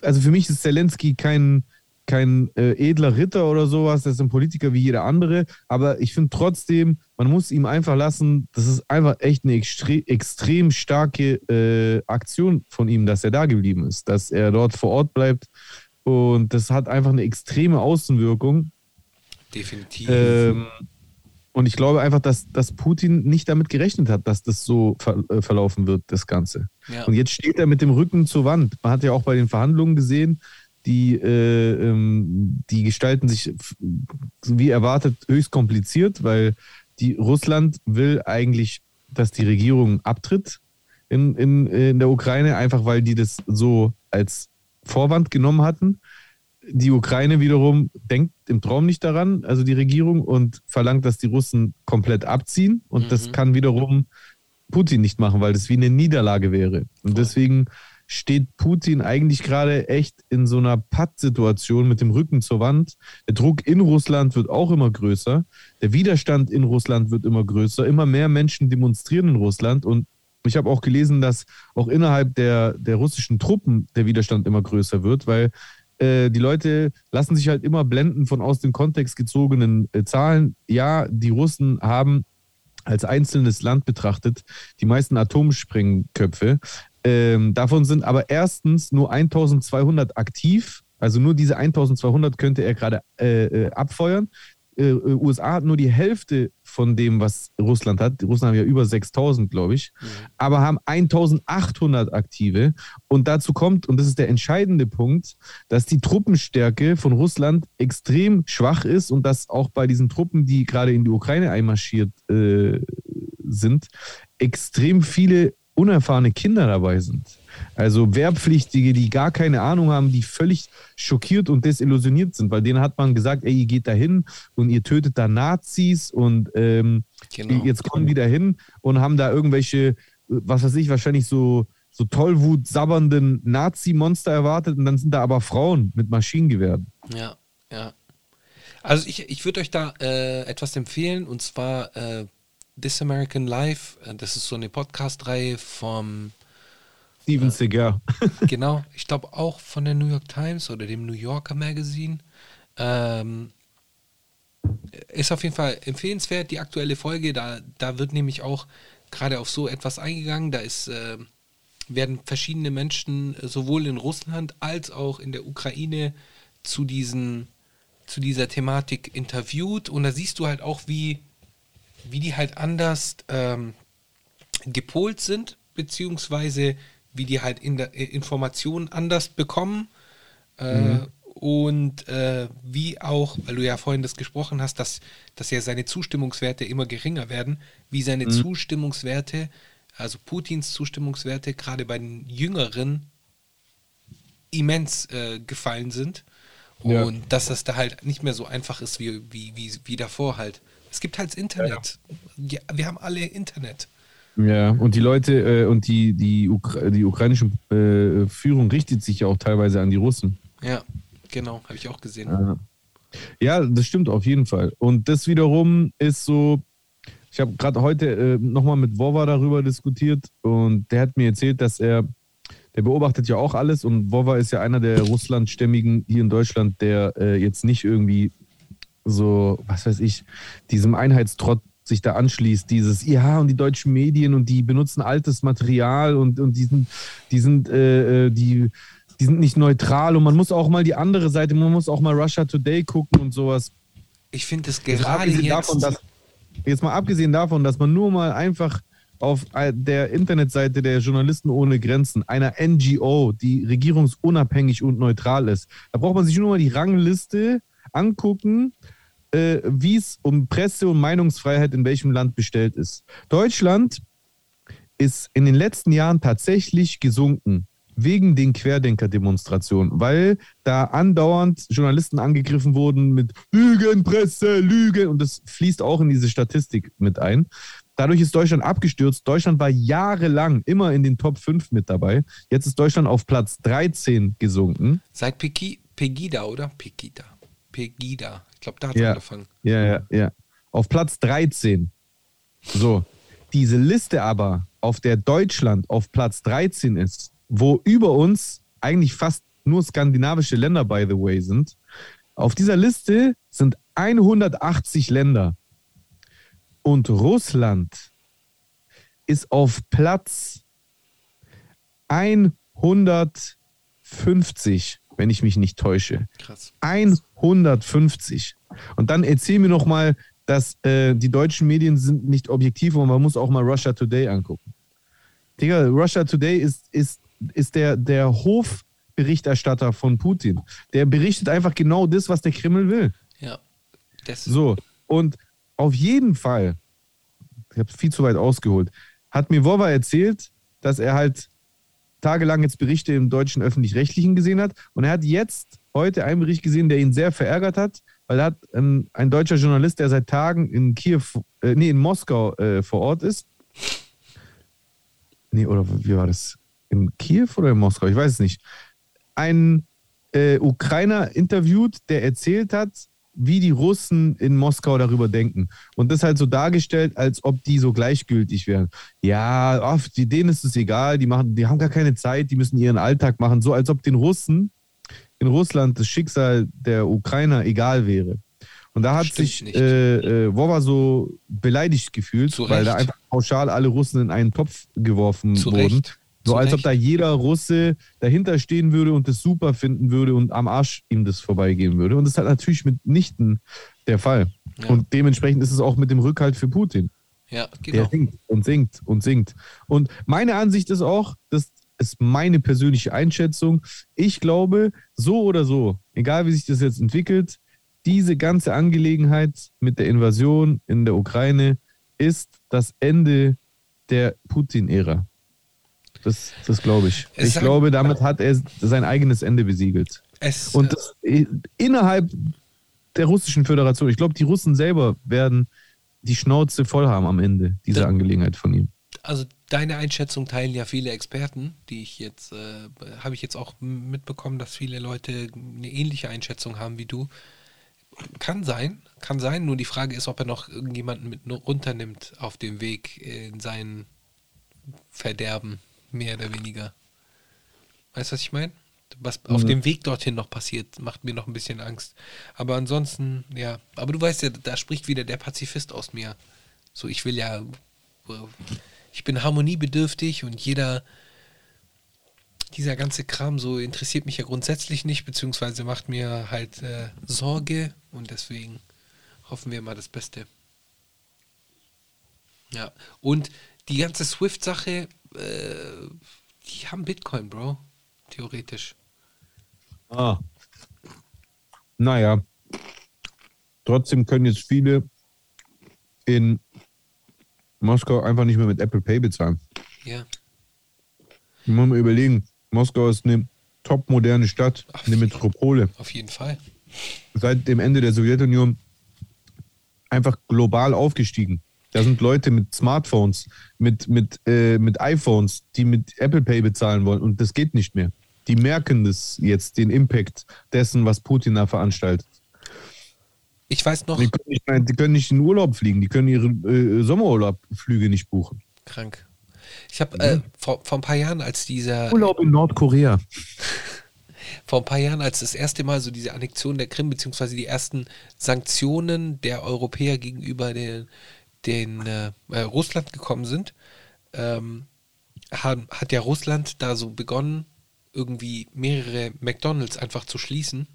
[SPEAKER 2] also für mich ist Zelensky kein, kein äh, edler Ritter oder sowas, das ist ein Politiker wie jeder andere. Aber ich finde trotzdem, man muss ihm einfach lassen, das ist einfach echt eine extre extrem starke äh, Aktion von ihm, dass er da geblieben ist, dass er dort vor Ort bleibt. Und das hat einfach eine extreme Außenwirkung.
[SPEAKER 3] Definitiv.
[SPEAKER 2] Ähm, und ich glaube einfach, dass, dass Putin nicht damit gerechnet hat, dass das so ver äh, verlaufen wird, das Ganze.
[SPEAKER 3] ja.
[SPEAKER 2] Und jetzt steht er mit dem Rücken zur Wand. Man hat ja auch bei den Verhandlungen gesehen, die, äh, ähm, die gestalten sich wie erwartet höchst kompliziert, weil die Russland will eigentlich, dass die Regierung abtritt in, in, in der Ukraine, einfach weil die das so als Vorwand genommen hatten. Die Ukraine wiederum denkt im Traum nicht daran, also die Regierung, und verlangt, dass die Russen komplett abziehen. Und das
[SPEAKER 3] Mhm.
[SPEAKER 2] kann wiederum Putin nicht machen, weil das wie eine Niederlage wäre. Und deswegen steht Putin eigentlich gerade echt in so einer Pattsituation mit dem Rücken zur Wand. Der Druck in Russland wird auch immer größer. Der Widerstand in Russland wird immer größer. Immer mehr Menschen demonstrieren in Russland. Und ich habe auch gelesen, dass auch innerhalb der, der russischen Truppen der Widerstand immer größer wird, weil äh, die Leute lassen sich halt immer blenden von aus dem Kontext gezogenen äh, Zahlen. Ja, die Russen haben als einzelnes Land betrachtet die meisten Atomsprengköpfe. Ähm, davon sind aber erstens nur 1200 aktiv. Also nur diese 1200 könnte er gerade äh, äh, abfeuern. Äh, USA hat nur die Hälfte von dem, was Russland hat. Die Russen haben ja über 6000, glaube ich, aber haben 1800 aktive. Und dazu kommt, und das ist der entscheidende Punkt, dass die Truppenstärke von Russland extrem schwach ist und dass auch bei diesen Truppen, die gerade in die Ukraine einmarschiert äh, sind, extrem viele unerfahrene Kinder dabei sind. Also Wehrpflichtige, die gar keine Ahnung haben, die völlig schockiert und desillusioniert sind, weil denen hat man gesagt, ey, ihr geht da hin und ihr tötet da Nazis und ähm,
[SPEAKER 3] Genau.
[SPEAKER 2] jetzt kommen die da hin und haben da irgendwelche, was weiß ich, wahrscheinlich so, so Tollwut sabbernden Nazi-Monster erwartet und dann sind da aber Frauen mit Maschinengewehren.
[SPEAKER 3] Ja, ja. Also ich, ich würde euch da äh, etwas empfehlen und zwar äh, This American Life. Äh, Das ist so eine Podcast-Reihe vom,
[SPEAKER 2] Steven Seagal.
[SPEAKER 3] genau, ich glaube auch von der New York Times oder dem New Yorker Magazine. Ähm, ist auf jeden Fall empfehlenswert, die aktuelle Folge. Da, da wird nämlich auch gerade auf so etwas eingegangen. Da ist, äh, werden verschiedene Menschen äh, sowohl in Russland als auch in der Ukraine zu, diesen, zu dieser Thematik interviewt. Und da siehst du halt auch, wie, wie die halt anders ähm, gepolt sind, beziehungsweise wie die halt in der, äh, Informationen anders bekommen. Äh, Und äh, wie auch, weil du ja vorhin das gesprochen hast, dass, dass ja seine Zustimmungswerte immer geringer werden, wie seine Zustimmungswerte, also Putins Zustimmungswerte, gerade bei den Jüngeren immens äh, gefallen sind. Und
[SPEAKER 2] Ja.
[SPEAKER 3] dass das da halt nicht mehr so einfach ist wie, wie, wie, wie davor halt. Es gibt halt das Internet. Ja, wir haben alle Internet.
[SPEAKER 2] Ja, und die Leute äh, und die, die, Ukra die ukrainische äh, Führung richtet sich ja auch teilweise an die Russen.
[SPEAKER 3] Ja, genau, habe ich auch gesehen.
[SPEAKER 2] Ja. Ja, das stimmt auf jeden Fall. Und das wiederum ist so, ich habe gerade heute äh, nochmal mit Wova darüber diskutiert und der hat mir erzählt, dass er, der beobachtet ja auch alles und Wova ist ja einer der Russlandstämmigen hier in Deutschland, der äh, jetzt nicht irgendwie so, was weiß ich, diesem Einheitstrott sich da anschließt, dieses, ja, und die deutschen Medien und die benutzen altes Material und, und die sind, die sind, äh, äh, die, die sind nicht neutral und man muss auch mal die andere Seite, man muss auch mal Russia Today gucken und sowas.
[SPEAKER 3] Ich finde es gerade jetzt.
[SPEAKER 2] davon, dass, jetzt mal abgesehen davon, dass man nur mal einfach auf der Internetseite der Journalisten ohne Grenzen, einer NGO, die regierungsunabhängig und neutral ist, da braucht man sich nur mal die Rangliste angucken, äh, wie es um Presse- und Meinungsfreiheit in welchem Land bestellt ist. Deutschland ist in den letzten Jahren tatsächlich gesunken wegen den Querdenker-Demonstrationen, weil da andauernd Journalisten angegriffen wurden mit Lügenpresse, Lügen und das fließt auch in diese Statistik mit ein. Dadurch ist Deutschland abgestürzt. Deutschland war jahrelang immer in den Top 5 mit dabei. Jetzt ist Deutschland auf Platz 13 gesunken.
[SPEAKER 3] Seit Pegi Pegida, oder? Pegida. Pegida. Ich glaube, da hat
[SPEAKER 2] Ja.
[SPEAKER 3] angefangen.
[SPEAKER 2] Ja, ja, ja. Auf Platz 13. So. Diese Liste aber, auf der Deutschland auf Platz 13 ist, wo über uns eigentlich fast nur skandinavische Länder, by the way, sind. Auf dieser Liste sind 180 Länder. Und Russland ist auf Platz 150, wenn ich mich nicht täusche.
[SPEAKER 3] Krass.
[SPEAKER 2] 150. Und dann erzähl mir noch mal, dass äh, die deutschen Medien sind nicht objektiv und man muss auch mal Russia Today angucken. Digga, Russia Today ist, ist, ist der, der Hofberichterstatter von Putin. Der berichtet einfach genau das, was der Kreml will.
[SPEAKER 3] Ja. Das,
[SPEAKER 2] So, und auf jeden Fall, ich habe viel zu weit ausgeholt, hat mir Wova erzählt, dass er halt tagelang jetzt Berichte im deutschen Öffentlich-Rechtlichen gesehen hat. Und er hat jetzt heute einen Bericht gesehen, der ihn sehr verärgert hat, weil er hat ähm, ein deutscher Journalist, der seit Tagen in Kiew, äh, nee, in Moskau äh, vor Ort ist. Nee, oder wie war das? In Kiew oder in Moskau? Ich weiß es nicht. Ein äh, Ukrainer interviewt, der erzählt hat, wie die Russen in Moskau darüber denken. Und das halt so dargestellt, als ob die so gleichgültig wären. Ja, ach, die, denen ist es egal, die, machen, die haben gar keine Zeit, die müssen ihren Alltag machen. So als ob den Russen in Russland das Schicksal der Ukrainer egal wäre. Und da hat
[SPEAKER 3] Stimmt
[SPEAKER 2] sich äh, äh, Wova so beleidigt gefühlt,
[SPEAKER 3] Zu
[SPEAKER 2] weil da einfach pauschal alle Russen in einen Topf geworfen
[SPEAKER 3] Zu
[SPEAKER 2] wurden.
[SPEAKER 3] Recht.
[SPEAKER 2] So als ob da jeder Russe dahinter stehen würde und das super finden würde und am Arsch ihm das vorbeigehen würde. Und das ist halt natürlich mitnichten der Fall.
[SPEAKER 3] Ja.
[SPEAKER 2] Und dementsprechend ist es auch mit dem Rückhalt für Putin.
[SPEAKER 3] Ja,
[SPEAKER 2] Der
[SPEAKER 3] genau.
[SPEAKER 2] singt und singt und singt. Und meine Ansicht ist auch, das ist meine persönliche Einschätzung. Ich glaube, so oder so, egal wie sich das jetzt entwickelt, diese ganze Angelegenheit mit der Invasion in der Ukraine ist das Ende der Putin-Ära. Das, das glaube ich.
[SPEAKER 3] Es
[SPEAKER 2] ich glaube, damit hat er sein eigenes Ende besiegelt.
[SPEAKER 3] Es,
[SPEAKER 2] Und
[SPEAKER 3] äh,
[SPEAKER 2] das, äh, innerhalb der russischen Föderation, ich glaube, die Russen selber werden die Schnauze voll haben am Ende dieser
[SPEAKER 3] Da-
[SPEAKER 2] Angelegenheit von ihm.
[SPEAKER 3] also deine Einschätzung teilen ja viele Experten, die ich jetzt, äh, habe ich jetzt auch mitbekommen, dass viele Leute eine ähnliche Einschätzung haben wie du. Kann sein, kann sein, nur die Frage ist, ob er noch irgendjemanden mit runternimmt auf dem Weg in sein Verderben, mehr oder weniger. Weißt du, was ich meine? Was auf dem Weg dorthin noch passiert, macht mir noch ein bisschen Angst. Aber ansonsten, ja. Aber du weißt ja, da spricht wieder der Pazifist aus mir. So, ich will ja, ich bin harmoniebedürftig und jeder, dieser ganze Kram so interessiert mich ja grundsätzlich nicht, beziehungsweise macht mir halt äh, Sorge und deswegen hoffen wir mal das Beste. Ja, und die ganze Swift-Sache, äh, die haben Bitcoin, Bro. Theoretisch.
[SPEAKER 2] Ah. Naja. Trotzdem können jetzt viele in Moskau einfach nicht mehr mit Apple Pay bezahlen.
[SPEAKER 3] Ja.
[SPEAKER 2] Ich muss mal überlegen, Moskau ist eine topmoderne Stadt,
[SPEAKER 3] Ach,
[SPEAKER 2] eine Metropole.
[SPEAKER 3] Auf jeden Fall.
[SPEAKER 2] Seit dem Ende der Sowjetunion einfach global aufgestiegen. Da sind Leute mit Smartphones, mit, mit, äh, mit iPhones, die mit Apple Pay bezahlen wollen und das geht nicht mehr. Die merken das jetzt, den Impact dessen, was Putin da veranstaltet.
[SPEAKER 3] Ich weiß noch,
[SPEAKER 2] Die können nicht, die können nicht in Urlaub fliegen, die können ihre äh, Sommerurlaubflüge nicht buchen.
[SPEAKER 3] krank. Ich habe äh, vor, vor ein paar Jahren, als dieser
[SPEAKER 2] Urlaub in Nordkorea.
[SPEAKER 3] vor ein paar Jahren, als das erste Mal so diese Annexion der Krim, beziehungsweise die ersten Sanktionen der Europäer gegenüber den, den äh, äh, Russland gekommen sind, ähm, hat, hat ja Russland da so begonnen, irgendwie mehrere McDonalds einfach zu schließen.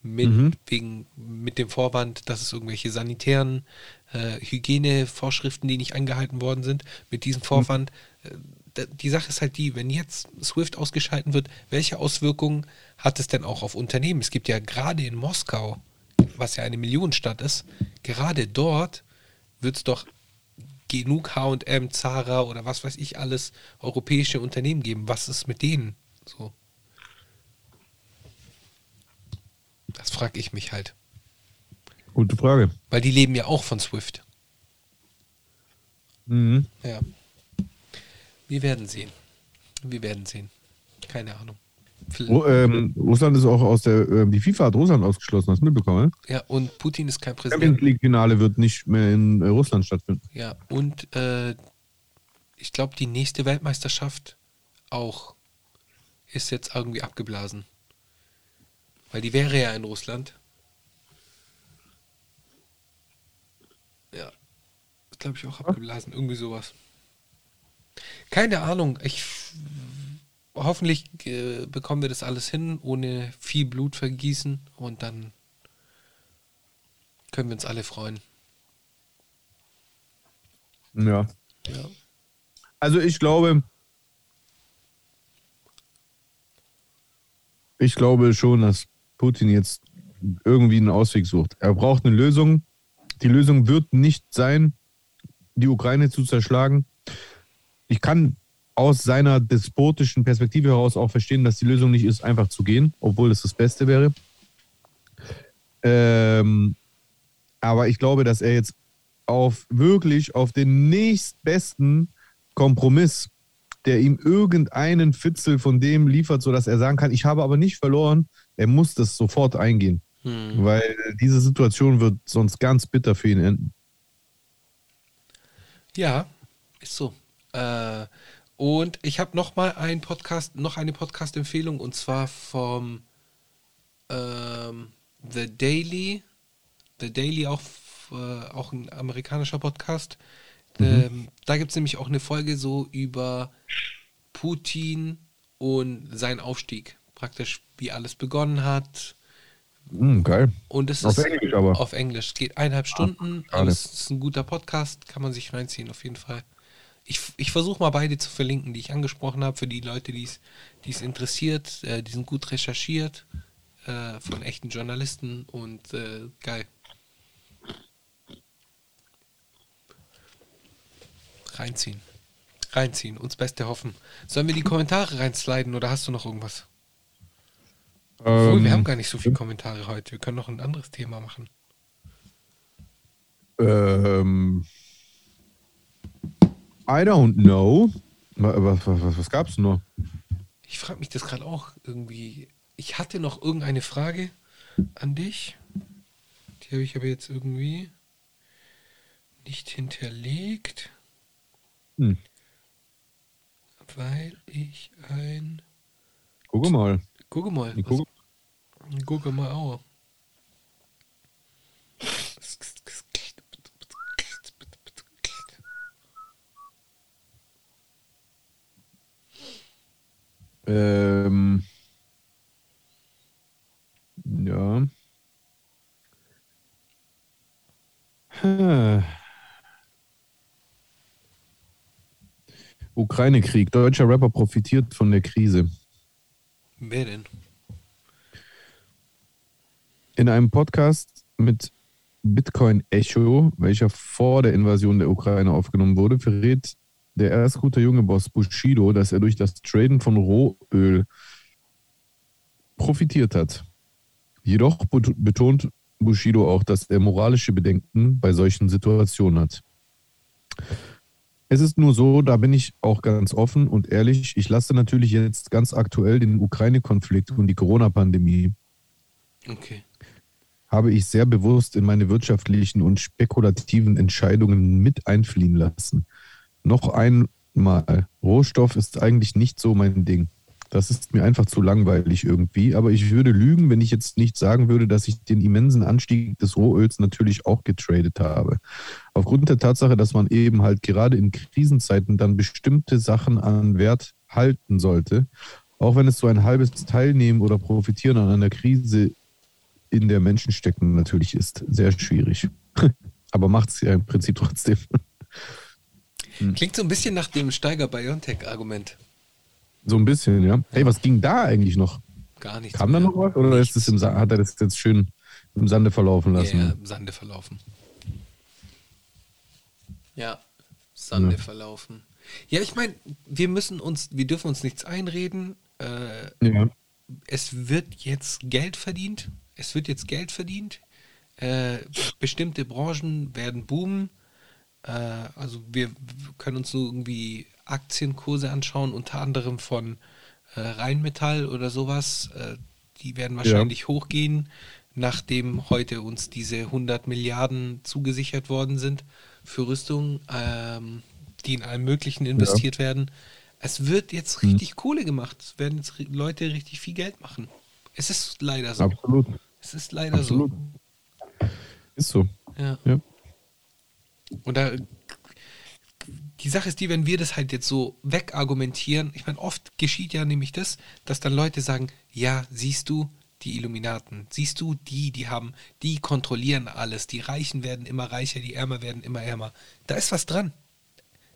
[SPEAKER 3] Mit, wegen, mit dem Vorwand, dass es irgendwelche sanitären äh, Hygienevorschriften, die nicht eingehalten worden sind, mit diesem Vorwand. Äh, da- die Sache ist halt die, wenn jetzt SWIFT ausgeschalten wird, welche Auswirkungen hat es denn auch auf Unternehmen? Es gibt ja gerade in Moskau, was ja eine Millionenstadt ist, gerade dort wird es doch genug H&M, Zara oder was weiß ich alles europäische Unternehmen geben. Was ist mit denen so? Das frage ich mich halt.
[SPEAKER 2] Gute Frage.
[SPEAKER 3] Weil die leben ja auch von Swift.
[SPEAKER 2] Mhm.
[SPEAKER 3] Ja. Wir werden sehen. Wir werden sehen. Keine Ahnung.
[SPEAKER 2] Ru- ähm, Russland ist auch aus der, ähm, die FIFA hat Russland ausgeschlossen, hast du mitbekommen?
[SPEAKER 3] Ja, und Putin ist kein
[SPEAKER 2] Champions
[SPEAKER 3] Präsident.
[SPEAKER 2] League-Finale wird nicht mehr in äh, Russland stattfinden.
[SPEAKER 3] Ja, und äh, ich glaube, die nächste Weltmeisterschaft auch ist jetzt irgendwie abgeblasen. Weil die wäre ja in Russland. Ja, glaube ich auch abgeblasen. Irgendwie sowas. Keine Ahnung. Ich hoffentlich äh, bekommen wir das alles hin, ohne viel Blut vergießen und dann können wir uns alle freuen.
[SPEAKER 2] Ja.
[SPEAKER 3] Ja.
[SPEAKER 2] Also ich glaube, ich glaube schon, dass Putin jetzt irgendwie einen Ausweg sucht. Er braucht eine Lösung. Die Lösung wird nicht sein, die Ukraine zu zerschlagen. Ich kann aus seiner despotischen Perspektive heraus auch verstehen, dass die Lösung nicht ist, einfach zu gehen, obwohl es das Beste wäre. Ähm, aber ich glaube, dass er jetzt auf wirklich auf den nächstbesten Kompromiss, der ihm irgendeinen Fitzel von dem liefert, sodass er sagen kann, ich habe aber nicht verloren, er muss das sofort eingehen.
[SPEAKER 3] Hm.
[SPEAKER 2] Weil diese Situation wird sonst ganz bitter für ihn enden.
[SPEAKER 3] Ja, ist so. Äh, und ich habe noch mal einen Podcast, noch eine Podcast-Empfehlung und zwar vom ähm, The Daily. The Daily auch, äh, auch ein amerikanischer Podcast. Ähm, da gibt es nämlich auch eine Folge so über Putin und seinen Aufstieg. Praktisch, wie alles begonnen hat.
[SPEAKER 2] Hm, geil.
[SPEAKER 3] Und es
[SPEAKER 2] Auf
[SPEAKER 3] ist
[SPEAKER 2] Englisch aber. Ah,
[SPEAKER 3] Auf Englisch. Es geht eineinhalb Stunden, aber
[SPEAKER 2] schade.
[SPEAKER 3] es ist ein guter Podcast, kann man sich reinziehen, auf jeden Fall. Ich, ich versuche mal beide zu verlinken, die ich angesprochen habe, für die Leute, die es interessiert. Äh, die sind gut recherchiert äh, von echten Journalisten und äh, geil. Reinziehen. Reinziehen, uns Beste hoffen. Sollen wir die Kommentare reinsliden oder hast du noch irgendwas? Obwohl, wir
[SPEAKER 2] Ähm,
[SPEAKER 3] haben gar nicht so viele Kommentare heute. Wir können noch ein anderes Thema machen.
[SPEAKER 2] Ähm, I don't know. Wa- Was, was, was, gab's denn noch?
[SPEAKER 3] Ich frage mich das gerade auch irgendwie. Ich hatte noch irgendeine Frage an dich. Die habe ich aber jetzt irgendwie nicht hinterlegt,
[SPEAKER 2] Hm.
[SPEAKER 3] weil ich ein.
[SPEAKER 2] Guck mal.
[SPEAKER 3] Gucke mal.
[SPEAKER 2] Gucke.
[SPEAKER 3] was- Gucke mal auch.
[SPEAKER 2] Ähm, ja. Hm. Ukraine-Krieg. Deutscher Rapper profitiert von der Krise.
[SPEAKER 3] Wer denn?
[SPEAKER 2] In einem Podcast mit Bitcoin Echo, welcher vor der Invasion der Ukraine aufgenommen wurde, verrät der erst gute junge Boss Bushido, dass er durch das Traden von Rohöl profitiert hat. Jedoch bet- betont Bushido auch, dass er moralische Bedenken bei solchen Situationen hat. Es ist nur so, da bin ich auch ganz offen und ehrlich, ich lasse natürlich jetzt ganz aktuell den Ukraine-Konflikt und die Corona-Pandemie
[SPEAKER 3] Okay.
[SPEAKER 2] habe ich sehr bewusst in meine wirtschaftlichen und spekulativen Entscheidungen mit einfliehen lassen. Noch einmal, Rohstoff ist eigentlich nicht so mein Ding. Das ist mir einfach zu langweilig irgendwie, aber ich würde lügen, wenn ich jetzt nicht sagen würde, dass ich den immensen Anstieg des Rohöls natürlich auch getradet habe. Aufgrund der Tatsache, dass man eben halt gerade in Krisenzeiten dann bestimmte Sachen an Wert halten sollte, auch wenn es so ein halbes Teilnehmen oder Profitieren an einer Krise in der Menschen stecken natürlich ist. Sehr schwierig. Aber macht es ja im Prinzip trotzdem.
[SPEAKER 3] Klingt so ein bisschen nach dem Steiger-Biontech-Argument.
[SPEAKER 2] So ein bisschen, ja. Hey, was ging da eigentlich noch?
[SPEAKER 3] Gar nichts.
[SPEAKER 2] Kam da noch was? Oder ist es im hat er das jetzt schön im Sande verlaufen lassen?
[SPEAKER 3] Ja, im Sande verlaufen. Ja, Sande
[SPEAKER 2] Ja.
[SPEAKER 3] verlaufen. Ja, ich meine, wir müssen uns, wir dürfen uns nichts einreden. Äh,
[SPEAKER 2] Ja.
[SPEAKER 3] es wird jetzt Geld verdient. Es wird jetzt Geld verdient. Äh, bestimmte Branchen werden boomen. Äh, also wir können uns so irgendwie Aktienkurse anschauen, unter anderem von äh, Rheinmetall oder sowas. Äh, die werden wahrscheinlich hochgehen, nachdem heute uns diese 100 Milliarden zugesichert worden sind für Rüstung, ähm, die in allem Möglichen investiert werden. Es wird jetzt richtig Kohle gemacht. Es werden jetzt Leute richtig viel Geld machen. Es ist leider so.
[SPEAKER 2] Absolut.
[SPEAKER 3] Es ist leider
[SPEAKER 2] Absolut. Ist so.
[SPEAKER 3] so. Ja.
[SPEAKER 2] Ja.
[SPEAKER 3] Und da, die Sache ist die, wenn wir das halt jetzt so wegargumentieren, ich meine, oft geschieht ja nämlich das, dass dann Leute sagen, ja, siehst du, die Illuminaten, siehst du, die, die haben, die kontrollieren alles, die Reichen werden immer reicher, die Ärmer werden immer ärmer. Da ist was dran,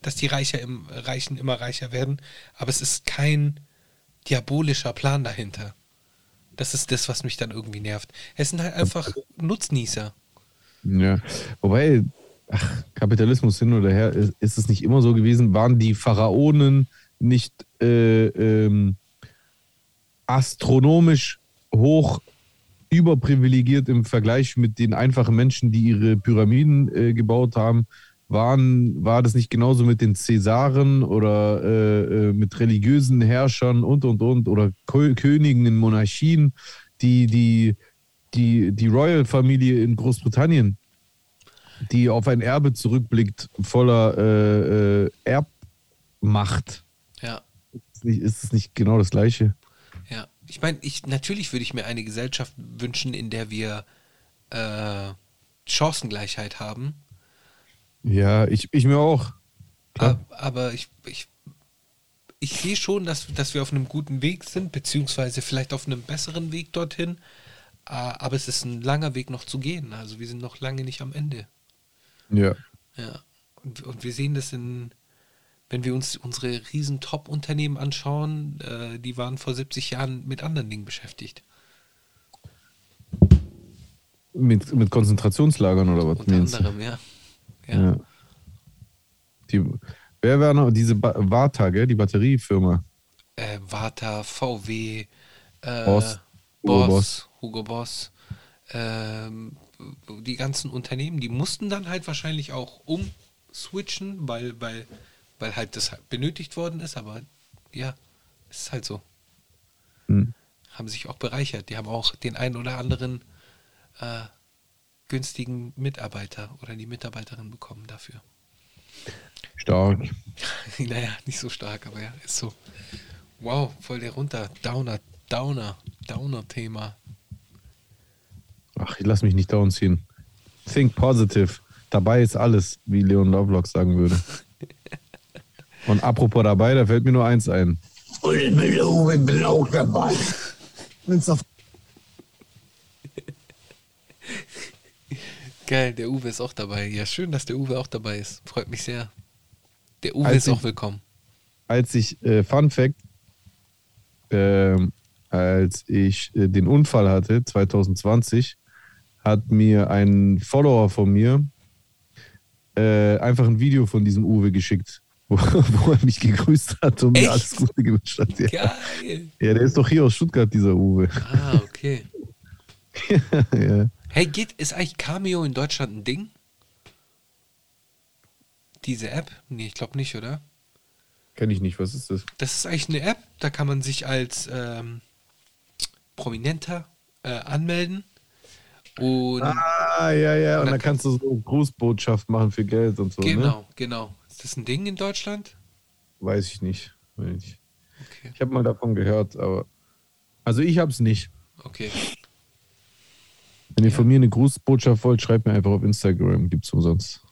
[SPEAKER 3] dass die Reicher im, Reichen immer reicher werden, aber es ist kein diabolischer Plan dahinter. Das ist das, was mich dann irgendwie nervt. Es sind halt einfach Nutznießer.
[SPEAKER 2] Ja. Wobei, ach, Kapitalismus hin oder her, ist, ist es nicht immer so gewesen? Waren die Pharaonen nicht äh, ähm, astronomisch hoch überprivilegiert im Vergleich mit den einfachen Menschen, die ihre Pyramiden äh, gebaut haben? Waren, war das nicht genauso mit den Cäsaren oder äh, äh, mit religiösen Herrschern und und und oder Kö Königen in Monarchien, die, die, die, die Royal-Familie in Großbritannien, die auf ein Erbe zurückblickt voller äh, äh, Erbmacht.
[SPEAKER 3] Ja.
[SPEAKER 2] Ist, nicht, ist es nicht genau das Gleiche?
[SPEAKER 3] Ja, ich meine, ich, natürlich würde ich mir eine Gesellschaft wünschen, in der wir äh, Chancengleichheit haben.
[SPEAKER 2] Ja, ich, ich mir auch. Klar.
[SPEAKER 3] Ab, aber ich, ich, ich sehe schon, dass, dass wir auf einem guten Weg sind, beziehungsweise vielleicht auf einem besseren Weg dorthin. Äh, aber es ist ein langer Weg noch zu gehen. Also wir sind noch lange nicht am Ende.
[SPEAKER 2] Ja.
[SPEAKER 3] Ja. Und, und wir sehen das in, wenn wir uns unsere riesen Top-Unternehmen anschauen, äh, die waren vor 70 Jahren mit anderen Dingen beschäftigt.
[SPEAKER 2] Mit, mit Konzentrationslagern oder was?
[SPEAKER 3] Unter
[SPEAKER 2] du?
[SPEAKER 3] anderem, ja. Ja.
[SPEAKER 2] Ja. Die, wer war noch? Diese ba Vata, gell? Die Batteriefirma.
[SPEAKER 3] Äh, Vata, VW, äh,
[SPEAKER 2] Boss,
[SPEAKER 3] Hugo
[SPEAKER 2] Hugo
[SPEAKER 3] Boss,
[SPEAKER 2] Boss.
[SPEAKER 3] Hugo Boss, ähm, die ganzen Unternehmen, die mussten dann halt wahrscheinlich auch umswitchen, weil, weil, weil halt das halt benötigt worden ist, aber ja, es ist halt so.
[SPEAKER 2] Hm.
[SPEAKER 3] Haben sich auch bereichert. Die haben auch den einen oder anderen äh, günstigen Mitarbeiter oder die Mitarbeiterin bekommen dafür.
[SPEAKER 2] Stark.
[SPEAKER 3] naja, nicht so stark, aber ja, ist so. Wow, voll der runter. Downer, Downer, Downer-Thema.
[SPEAKER 2] Ach, ich lass mich nicht down ziehen. Think positive. Dabei ist alles, wie Leon Lovelock sagen würde. Und apropos dabei, da fällt mir nur eins ein.
[SPEAKER 5] Und ich bin der Uwe, bin auch dabei. Wenn's auf
[SPEAKER 3] Geil, der Uwe ist auch dabei. Ja, schön, dass der Uwe auch dabei ist. Freut mich sehr. Der Uwe
[SPEAKER 2] Als
[SPEAKER 3] ist auch
[SPEAKER 2] ich-
[SPEAKER 3] willkommen.
[SPEAKER 2] als ich, äh, Fun Fact, ähm, als ich äh, den Unfall hatte, 2020, hat mir ein Follower von mir äh, einfach ein Video von diesem Uwe geschickt, wo, wo er mich gegrüßt hat und
[SPEAKER 3] Echt?
[SPEAKER 2] mir alles Gute gewünscht hat. Ja.
[SPEAKER 3] Geil.
[SPEAKER 2] ja, der ist doch hier aus Stuttgart, dieser Uwe.
[SPEAKER 3] Ah, okay.
[SPEAKER 2] ja.
[SPEAKER 3] Hey, geht, ist eigentlich Cameo in Deutschland ein Ding? Diese App? Nee, ich glaube nicht, oder?
[SPEAKER 2] Kenn ich nicht, was ist das?
[SPEAKER 3] Das ist eigentlich eine App, da kann man sich als ähm, Prominenter äh, anmelden. Und
[SPEAKER 2] Ah, ja, ja, und
[SPEAKER 3] dann
[SPEAKER 2] dann kannst du so Grußbotschaft machen für Geld und so, ne?
[SPEAKER 3] genau, genau. Ist das ein Ding in Deutschland?
[SPEAKER 2] Weiß ich nicht. Ich
[SPEAKER 3] Okay,
[SPEAKER 2] ich habe mal davon gehört, aber also ich hab's nicht.
[SPEAKER 3] okay.
[SPEAKER 2] Wenn ihr
[SPEAKER 3] Ja.
[SPEAKER 2] von mir eine Grußbotschaft wollt, schreibt mir einfach auf Instagram. Gibt's umsonst.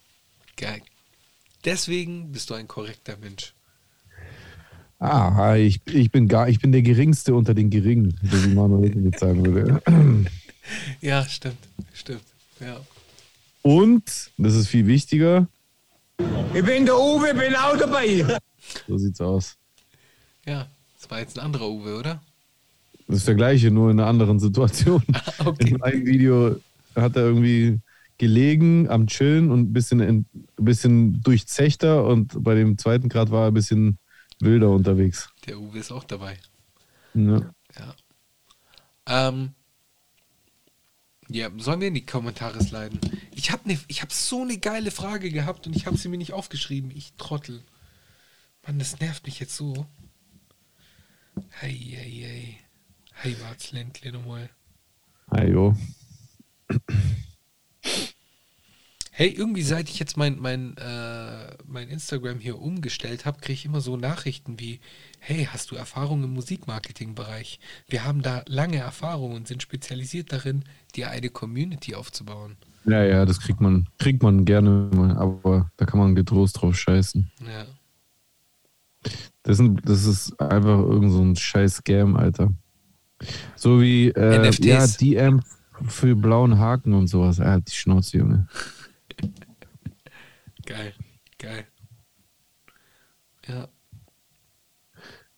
[SPEAKER 3] Geil. Deswegen bist du ein korrekter Mensch.
[SPEAKER 2] Ah, ich, ich bin gar, ich bin der Geringste unter den Geringen, wie Manuel jetzt sagen würde.
[SPEAKER 3] Ja, stimmt, stimmt. Ja.
[SPEAKER 2] Und, das ist viel wichtiger,
[SPEAKER 5] Ich bin der Uwe, bin auch dabei.
[SPEAKER 2] so sieht's aus.
[SPEAKER 3] Ja, das war jetzt ein anderer Uwe, oder?
[SPEAKER 2] Das ist der gleiche, nur in einer anderen Situation.
[SPEAKER 3] okay.
[SPEAKER 2] In einem Video hat er irgendwie gelegen am Chillen und ein bisschen, ein bisschen durchzechter und bei dem zweiten Grad war er ein bisschen wilder unterwegs.
[SPEAKER 3] Der Uwe ist auch dabei.
[SPEAKER 2] Ja.
[SPEAKER 3] Ja. Ähm, Ja, sollen wir in die Kommentare sliden? Ich habe ne, ich hab so eine geile Frage gehabt und ich habe sie mir nicht aufgeschrieben. Ich Trottel. Mann, das nervt mich jetzt so. Hey, hey, hey. Hey, wart's Ländle nochmal.
[SPEAKER 2] Ajo.
[SPEAKER 3] Hey, irgendwie seit ich jetzt mein, mein, äh, mein Instagram hier umgestellt habe, kriege ich immer so Nachrichten wie, hey, hast du Erfahrung im Musikmarketing-Bereich? Wir haben da lange Erfahrung und sind spezialisiert darin, dir eine Community aufzubauen.
[SPEAKER 2] Ja, ja, das kriegt man, kriegt man gerne mal, aber da kann man getrost drauf scheißen.
[SPEAKER 3] Ja.
[SPEAKER 2] Das, sind, das ist einfach irgend so ein scheiß Scam, Alter. So wie äh,
[SPEAKER 3] NFTs.
[SPEAKER 2] ja, DM für blauen Haken und sowas. Er hat die Schnauze, Junge.
[SPEAKER 3] Geil. Ja.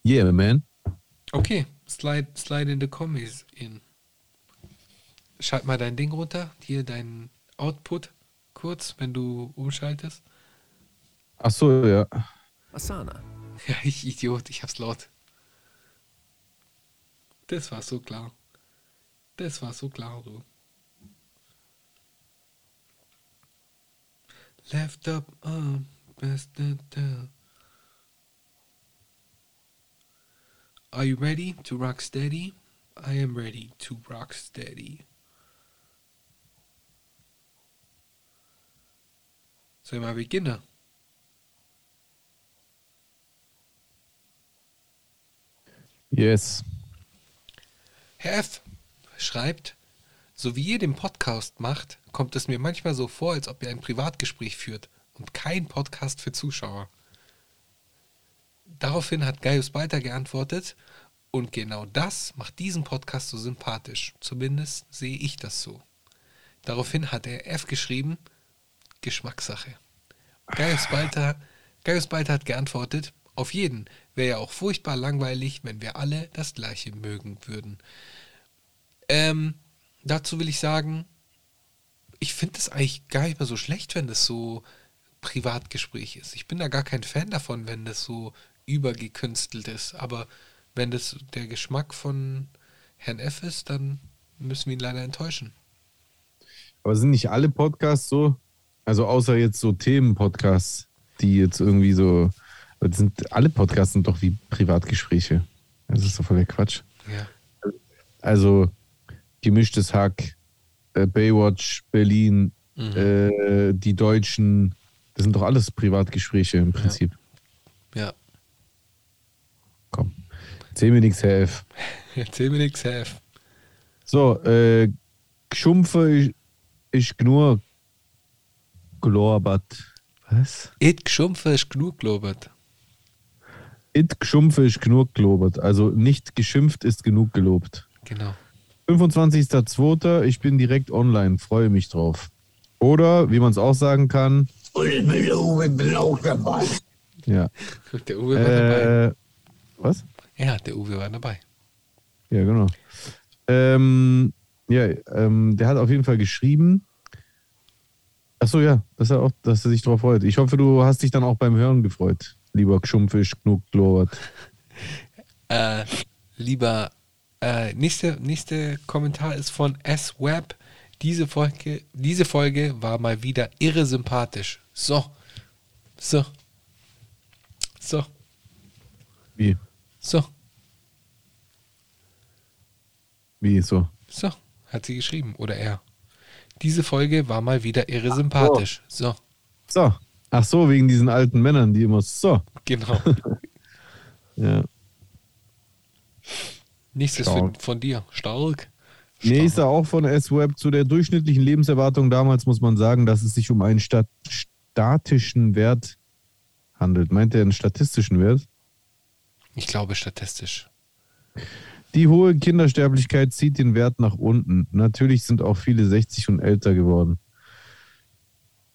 [SPEAKER 2] Yeah, man.
[SPEAKER 3] Okay, slide, slide in the comments in. Schalt mal dein Ding runter, hier dein Output kurz, wenn du umschaltest.
[SPEAKER 2] Ach so, ja.
[SPEAKER 4] Asana.
[SPEAKER 3] Ja, ich Idiot, ich hab's laut. Das war so klar. Das war so klar, du. Left up arm, best down. Are you ready to rock steady? I am ready to rock steady. Soll ich mal beginnen?
[SPEAKER 2] Yes.
[SPEAKER 3] Herr F. schreibt, so wie ihr den Podcast macht, kommt es mir manchmal so vor, als ob ihr ein Privatgespräch führt und kein Podcast für Zuschauer. Daraufhin hat Gaius Balter geantwortet, und genau das macht diesen Podcast so sympathisch. Zumindest sehe ich das so. Daraufhin hat er F geschrieben, Geschmackssache. Gaius Balter, Gaius Balter hat geantwortet, auf jeden. Wäre ja auch furchtbar langweilig, wenn wir alle das gleiche mögen würden. Ähm, dazu will ich sagen, ich finde es eigentlich gar nicht mehr so schlecht, wenn das so Privatgespräch ist. Ich bin da gar kein Fan davon, wenn das so übergekünstelt ist. Aber wenn das der Geschmack von Herrn F ist, dann müssen wir ihn leider enttäuschen.
[SPEAKER 2] Aber sind nicht alle Podcasts so? Also außer jetzt so Themen-Podcasts, die jetzt irgendwie so. Sind, alle Podcasts sind doch wie Privatgespräche. Das ist doch voll der Quatsch.
[SPEAKER 3] Ja.
[SPEAKER 2] Also gemischtes Hack, äh, Baywatch, Berlin,
[SPEAKER 3] Mhm.
[SPEAKER 2] äh, die Deutschen, das sind doch alles Privatgespräche im Prinzip.
[SPEAKER 3] Ja.
[SPEAKER 2] Komm. Zähl mir nichts, Herr F.
[SPEAKER 3] Erzähl mir nichts, Herr F.
[SPEAKER 2] So, äh, Geschumpfe ist, ist genug glorbert. Was?
[SPEAKER 3] It geschumpfe ist genug, Globert.
[SPEAKER 2] It geschumpfe ist genug gelobert. Also nicht geschimpft ist genug gelobt.
[SPEAKER 3] Genau.
[SPEAKER 2] 25.02. Ich bin direkt online, freue mich drauf. Oder, wie man es auch sagen kann,
[SPEAKER 5] Und ich bin, Uwe, bin auch dabei.
[SPEAKER 2] ja.
[SPEAKER 3] Der Uwe war dabei.
[SPEAKER 2] Äh, was?
[SPEAKER 3] Ja, der Uwe war dabei.
[SPEAKER 2] Ja, genau. Ähm, ja, ähm, der hat auf jeden Fall geschrieben. Achso, ja, dass er, auch, dass er sich darauf freut. Ich hoffe, du hast dich dann auch beim Hören gefreut. Lieber Geschumpfisch, genug gelobert.
[SPEAKER 3] Äh, lieber, äh, nächste, nächste Kommentar ist von S-Web. Diese Folge, diese Folge war mal wieder irre sympathisch. So. So. So.
[SPEAKER 2] Wie?
[SPEAKER 3] So.
[SPEAKER 2] Wie so?
[SPEAKER 3] So. Hat sie geschrieben. Oder er. Diese Folge war mal wieder irre sympathisch. So.
[SPEAKER 2] So. Ach so, wegen diesen alten Männern, die immer so.
[SPEAKER 3] Genau.
[SPEAKER 2] Ja.
[SPEAKER 3] Nächstes
[SPEAKER 2] Stark.
[SPEAKER 3] von dir. Stark.
[SPEAKER 2] Nächster auch von S-Web. Zu der durchschnittlichen Lebenserwartung damals muss man sagen, dass es sich um einen stat statischen Wert handelt. Meint er einen statistischen Wert?
[SPEAKER 3] Ich glaube statistisch.
[SPEAKER 2] Die hohe Kindersterblichkeit zieht den Wert nach unten. Natürlich sind auch viele 60 und älter geworden.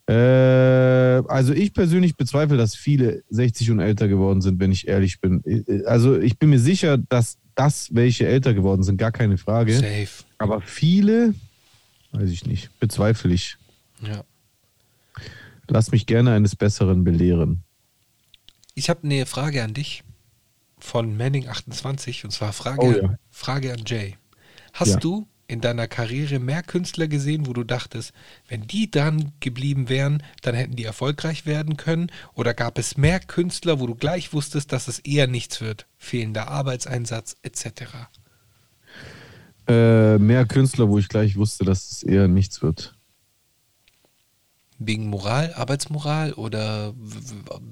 [SPEAKER 2] Äh, also ich persönlich bezweifle, dass viele 60 und älter geworden sind, wenn ich ehrlich bin. Also ich bin mir sicher, dass das, welche älter geworden sind, gar keine Frage.
[SPEAKER 3] Safe.
[SPEAKER 2] Aber viele, weiß ich nicht, bezweifle ich.
[SPEAKER 3] Ja.
[SPEAKER 2] Lass mich gerne eines Besseren belehren.
[SPEAKER 3] Ich habe eine Frage an dich von Manning28 und zwar Frage,
[SPEAKER 2] Oh ja.
[SPEAKER 3] Frage an Jay. Hast
[SPEAKER 2] Ja.
[SPEAKER 3] du in deiner Karriere mehr Künstler gesehen, wo du dachtest, wenn die dran geblieben wären, dann hätten die erfolgreich werden können? Oder gab es mehr Künstler, wo du gleich wusstest, dass es eher nichts wird? Fehlender Arbeitseinsatz etc.
[SPEAKER 2] Äh, mehr Künstler, wo ich gleich wusste, dass es eher nichts wird.
[SPEAKER 3] Wegen Moral, Arbeitsmoral oder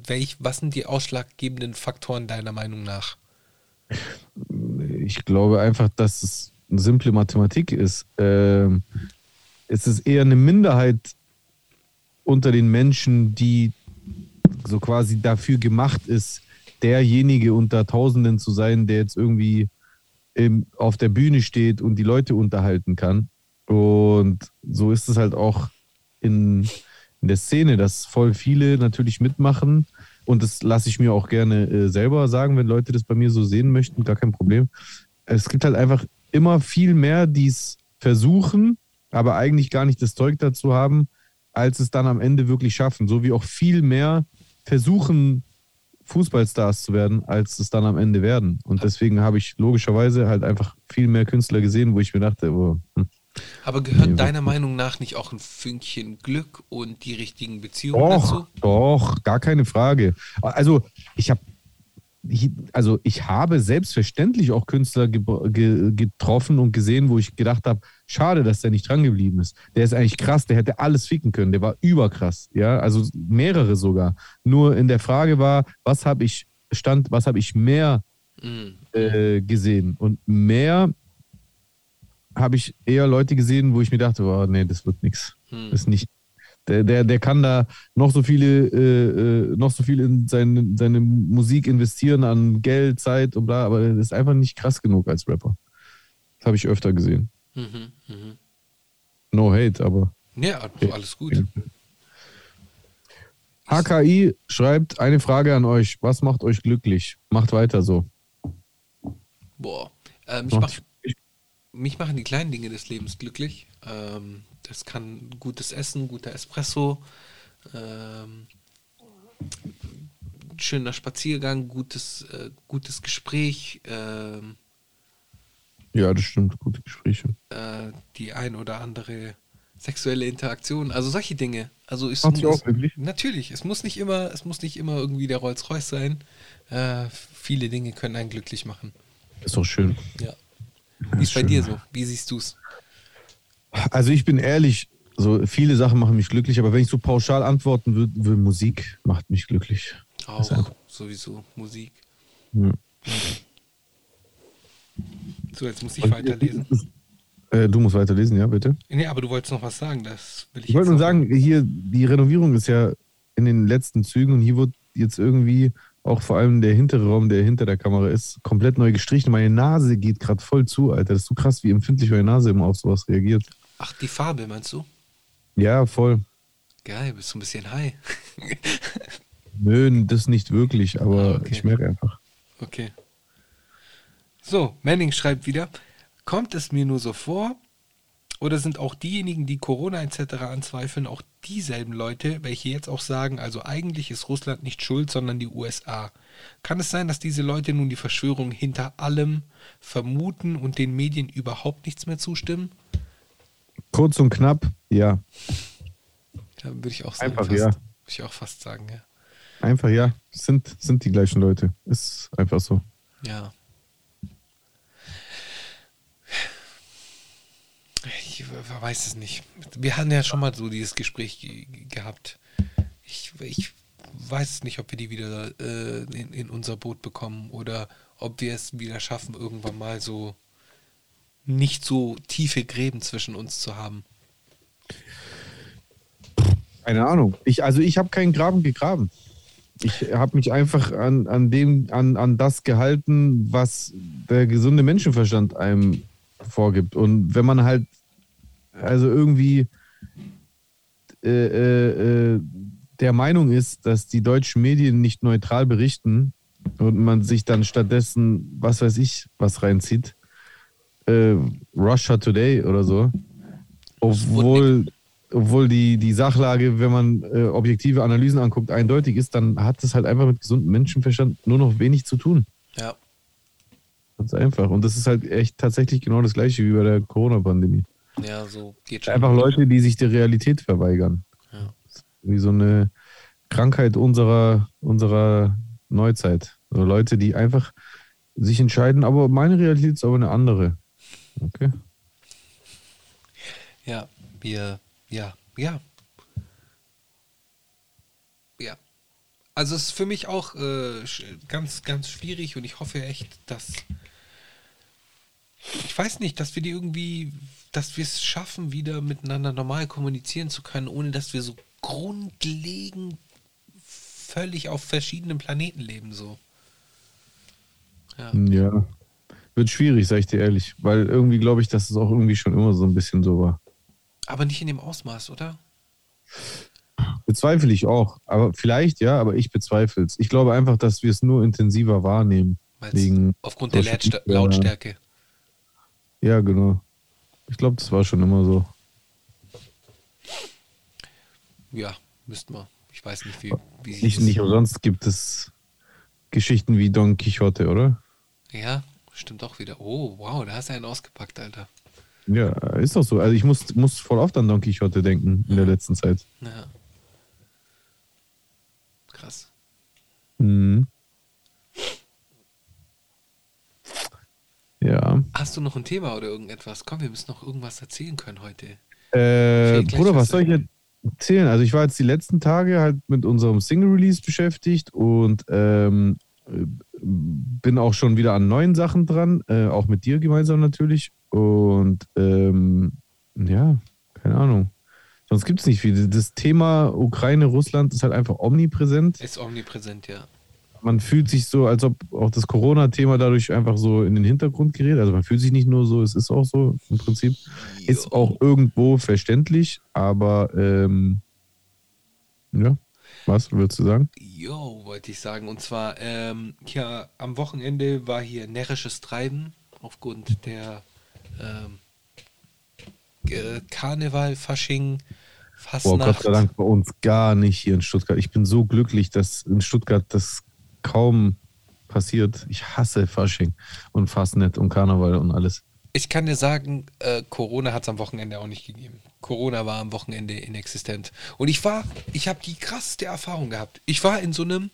[SPEAKER 3] welch, was sind die ausschlaggebenden Faktoren deiner Meinung nach?
[SPEAKER 2] Ich glaube einfach, dass es eine simple Mathematik ist. Ähm, es ist eher eine Minderheit unter den Menschen, die so quasi dafür gemacht ist, derjenige unter Tausenden zu sein, der jetzt irgendwie im, auf der Bühne steht und die Leute unterhalten kann. Und so ist es halt auch in, in der Szene, dass voll viele natürlich mitmachen. Und das lasse ich mir auch gerne äh, selber sagen, wenn Leute das bei mir so sehen möchten, gar kein Problem. Es gibt halt einfach immer viel mehr, die es versuchen, aber eigentlich gar nicht das Zeug dazu haben, als es dann am Ende wirklich schaffen. So wie auch viel mehr versuchen, Fußballstars zu werden, als es dann am Ende werden. Und deswegen habe ich logischerweise halt einfach viel mehr Künstler gesehen, wo ich mir dachte, oh, hm.
[SPEAKER 3] Aber gehört
[SPEAKER 2] Nee,
[SPEAKER 3] deiner Meinung nach nicht auch ein Fünkchen Glück und die richtigen Beziehungen dazu?
[SPEAKER 2] Doch, doch, gar keine Frage. Also ich habe also ich habe selbstverständlich auch Künstler ge ge getroffen und gesehen, wo ich gedacht habe, schade, dass der nicht dran geblieben ist. Der ist eigentlich krass, der hätte alles ficken können, der war überkrass, ja, also mehrere sogar. Nur in der Frage war, was habe ich stand, was habe ich mehr
[SPEAKER 3] Mhm.
[SPEAKER 2] äh, gesehen und mehr habe ich eher Leute gesehen, wo ich mir dachte, oh, nee, das wird nichts.
[SPEAKER 3] Hm.
[SPEAKER 2] Das ist nicht. Der, der, der kann da noch so viele, äh, äh, noch so viel in seine, seine Musik investieren an Geld, Zeit und bla, aber das ist einfach nicht krass genug als Rapper. Das habe ich öfter gesehen.
[SPEAKER 3] Mhm. Mhm.
[SPEAKER 2] No hate, aber.
[SPEAKER 3] Ja, alles gut.
[SPEAKER 2] HKI schreibt eine Frage an euch. Was macht euch glücklich? Macht weiter so.
[SPEAKER 3] Boah. Äh, mich,
[SPEAKER 2] Macht
[SPEAKER 3] mach, mich machen die kleinen Dinge des Lebens glücklich. Ähm, das kann gutes Essen, guter Espresso, ähm, schöner Spaziergang, gutes, äh, gutes Gespräch, ähm,
[SPEAKER 2] Ja, das stimmt. Gute Gespräche.
[SPEAKER 3] äh, die ein oder andere sexuelle Interaktion, also solche Dinge. Also es
[SPEAKER 2] Macht dich
[SPEAKER 3] muss,
[SPEAKER 2] auch glücklich?
[SPEAKER 3] natürlich, es muss nicht immer, es muss nicht immer irgendwie der Rolls-Royce sein. Äh, viele Dinge können einen glücklich machen.
[SPEAKER 2] Ist doch schön.
[SPEAKER 3] Ja. Wie ist bei
[SPEAKER 2] schön.
[SPEAKER 3] dir so? Wie siehst du es?
[SPEAKER 2] Also ich bin ehrlich, so viele Sachen machen mich glücklich, aber wenn ich so pauschal antworten würde, würde Musik macht mich glücklich.
[SPEAKER 3] Auch sowieso Musik.
[SPEAKER 2] Ja.
[SPEAKER 3] So, jetzt muss ich weiterlesen.
[SPEAKER 2] Äh, du musst weiterlesen, ja, bitte.
[SPEAKER 3] Nee, aber du wolltest noch was sagen, das will ich
[SPEAKER 2] Ich wollte nur sagen, hier, die Renovierung ist ja in den letzten Zügen und hier wird jetzt irgendwie auch vor allem der hintere Raum, der hinter der Kamera ist, komplett neu gestrichen. Meine Nase geht gerade voll zu, Alter. Das ist so krass, wie empfindlich meine Nase immer auf sowas reagiert.
[SPEAKER 3] Ach, die Farbe meinst du?
[SPEAKER 2] Ja, voll.
[SPEAKER 3] Geil, bist du ein bisschen high.
[SPEAKER 2] Nö, das nicht wirklich, aber
[SPEAKER 3] Ah, okay.
[SPEAKER 2] ich merke einfach.
[SPEAKER 3] Okay. So, Manning schreibt wieder, kommt es mir nur so vor, oder sind auch diejenigen, die Corona etc. anzweifeln, auch dieselben Leute, welche jetzt auch sagen, also eigentlich ist Russland nicht schuld, sondern die USA? Kann es sein, dass diese Leute nun die Verschwörung hinter allem vermuten und den Medien überhaupt nichts mehr zustimmen?
[SPEAKER 2] Kurz und knapp, ja.
[SPEAKER 3] Ja, würde ich auch sagen.
[SPEAKER 2] Einfach
[SPEAKER 3] fast.
[SPEAKER 2] ja.
[SPEAKER 3] Würde ich auch fast sagen, ja.
[SPEAKER 2] Einfach ja. Sind, sind die gleichen Leute. Ist einfach so.
[SPEAKER 3] Ja. Ich we- weiß es nicht. Wir hatten ja schon mal so dieses Gespräch ge gehabt. Ich, ich weiß nicht, ob wir die wieder äh, in, in unser Boot bekommen oder ob wir es wieder schaffen, irgendwann mal so nicht so tiefe Gräben zwischen uns zu haben.
[SPEAKER 2] Keine Ahnung. Ich, also ich habe keinen Graben gegraben. Ich habe mich einfach an, an dem, an, an das gehalten, was der gesunde Menschenverstand einem vorgibt. Und wenn man halt also irgendwie äh, äh, äh, der Meinung ist, dass die deutschen Medien nicht neutral berichten und man sich dann stattdessen, was weiß ich, was reinzieht, äh, Russia Today oder so, obwohl, obwohl die, die Sachlage, wenn man äh, objektive Analysen anguckt, eindeutig ist, dann hat es halt einfach mit gesundem Menschenverstand nur noch wenig zu tun.
[SPEAKER 3] Ja.
[SPEAKER 2] Ganz einfach. Und das ist halt echt tatsächlich genau das gleiche wie bei der Corona-Pandemie.
[SPEAKER 3] Ja, so geht schon.
[SPEAKER 2] Einfach Leute, die sich der Realität verweigern.
[SPEAKER 3] Ja.
[SPEAKER 2] Wie so eine Krankheit unserer, unserer Neuzeit. Also Leute, die einfach sich entscheiden, aber meine Realität ist aber eine andere. Okay.
[SPEAKER 3] Ja, wir, ja, ja. Ja. Also es ist für mich auch äh, ganz, ganz schwierig und ich hoffe echt, dass ich weiß nicht, dass wir die irgendwie, dass wir es schaffen, wieder miteinander normal kommunizieren zu können, ohne dass wir so grundlegend völlig auf verschiedenen Planeten leben so. Ja.
[SPEAKER 2] Ja. Wird schwierig, sag ich dir ehrlich. Weil irgendwie glaube ich, dass es auch irgendwie schon immer so ein bisschen so war.
[SPEAKER 3] Aber nicht in dem Ausmaß, oder?
[SPEAKER 2] Bezweifle ich auch. Aber vielleicht ja, aber ich bezweifle es. Ich glaube einfach, dass wir es nur intensiver wahrnehmen. Wegen
[SPEAKER 3] aufgrund der. Lautstärke.
[SPEAKER 2] Ja, genau. Ich glaube, das war schon immer so.
[SPEAKER 3] Ja, müssten wir. Ich weiß nicht, wie, wie sich
[SPEAKER 2] Nicht, nicht umsonst gibt es Geschichten wie Don Quixote, oder?
[SPEAKER 3] Ja, stimmt auch wieder. Oh, wow, da hast du einen ausgepackt, Alter.
[SPEAKER 2] Ja, ist doch so. Also ich muss, muss voll oft an Don Quixote denken in der letzten Zeit.
[SPEAKER 3] Ja. Krass.
[SPEAKER 2] Mhm. Ja.
[SPEAKER 3] Hast du noch ein Thema oder irgendetwas? Komm, wir müssen noch irgendwas erzählen können heute.
[SPEAKER 2] Äh, Bruder,
[SPEAKER 3] was
[SPEAKER 2] soll ich jetzt erzählen? Also ich war jetzt die letzten Tage halt mit unserem Single-Release beschäftigt und ähm, äh, bin auch schon wieder an neuen Sachen dran, äh, auch mit dir gemeinsam natürlich. Und ähm, ja. Sonst gibt es nicht viel. Das Thema Ukraine, Russland ist halt einfach omnipräsent.
[SPEAKER 3] Ist omnipräsent, ja.
[SPEAKER 2] Man fühlt sich so, als ob auch das Corona-Thema dadurch einfach so in den Hintergrund gerät. Also man fühlt sich nicht nur so, es ist auch so im Prinzip. Ist auch irgendwo verständlich, aber ähm, ja, was würdest du sagen?
[SPEAKER 3] Jo, wollte ich sagen. Und zwar, ähm, hier am Wochenende war hier närrisches Treiben aufgrund der ähm, äh, Karneval, Fasching,
[SPEAKER 2] Boah, Gott sei Dank bei uns gar nicht hier in Stuttgart. Ich bin so glücklich, dass in Stuttgart das kaum passiert. Ich hasse Fasching und Fastnet und Karneval und alles.
[SPEAKER 3] Ich kann dir sagen, äh, Corona hat es am Wochenende auch nicht gegeben. Corona war am Wochenende inexistent. Und ich war, ich habe die krasseste Erfahrung gehabt. Ich war in so einem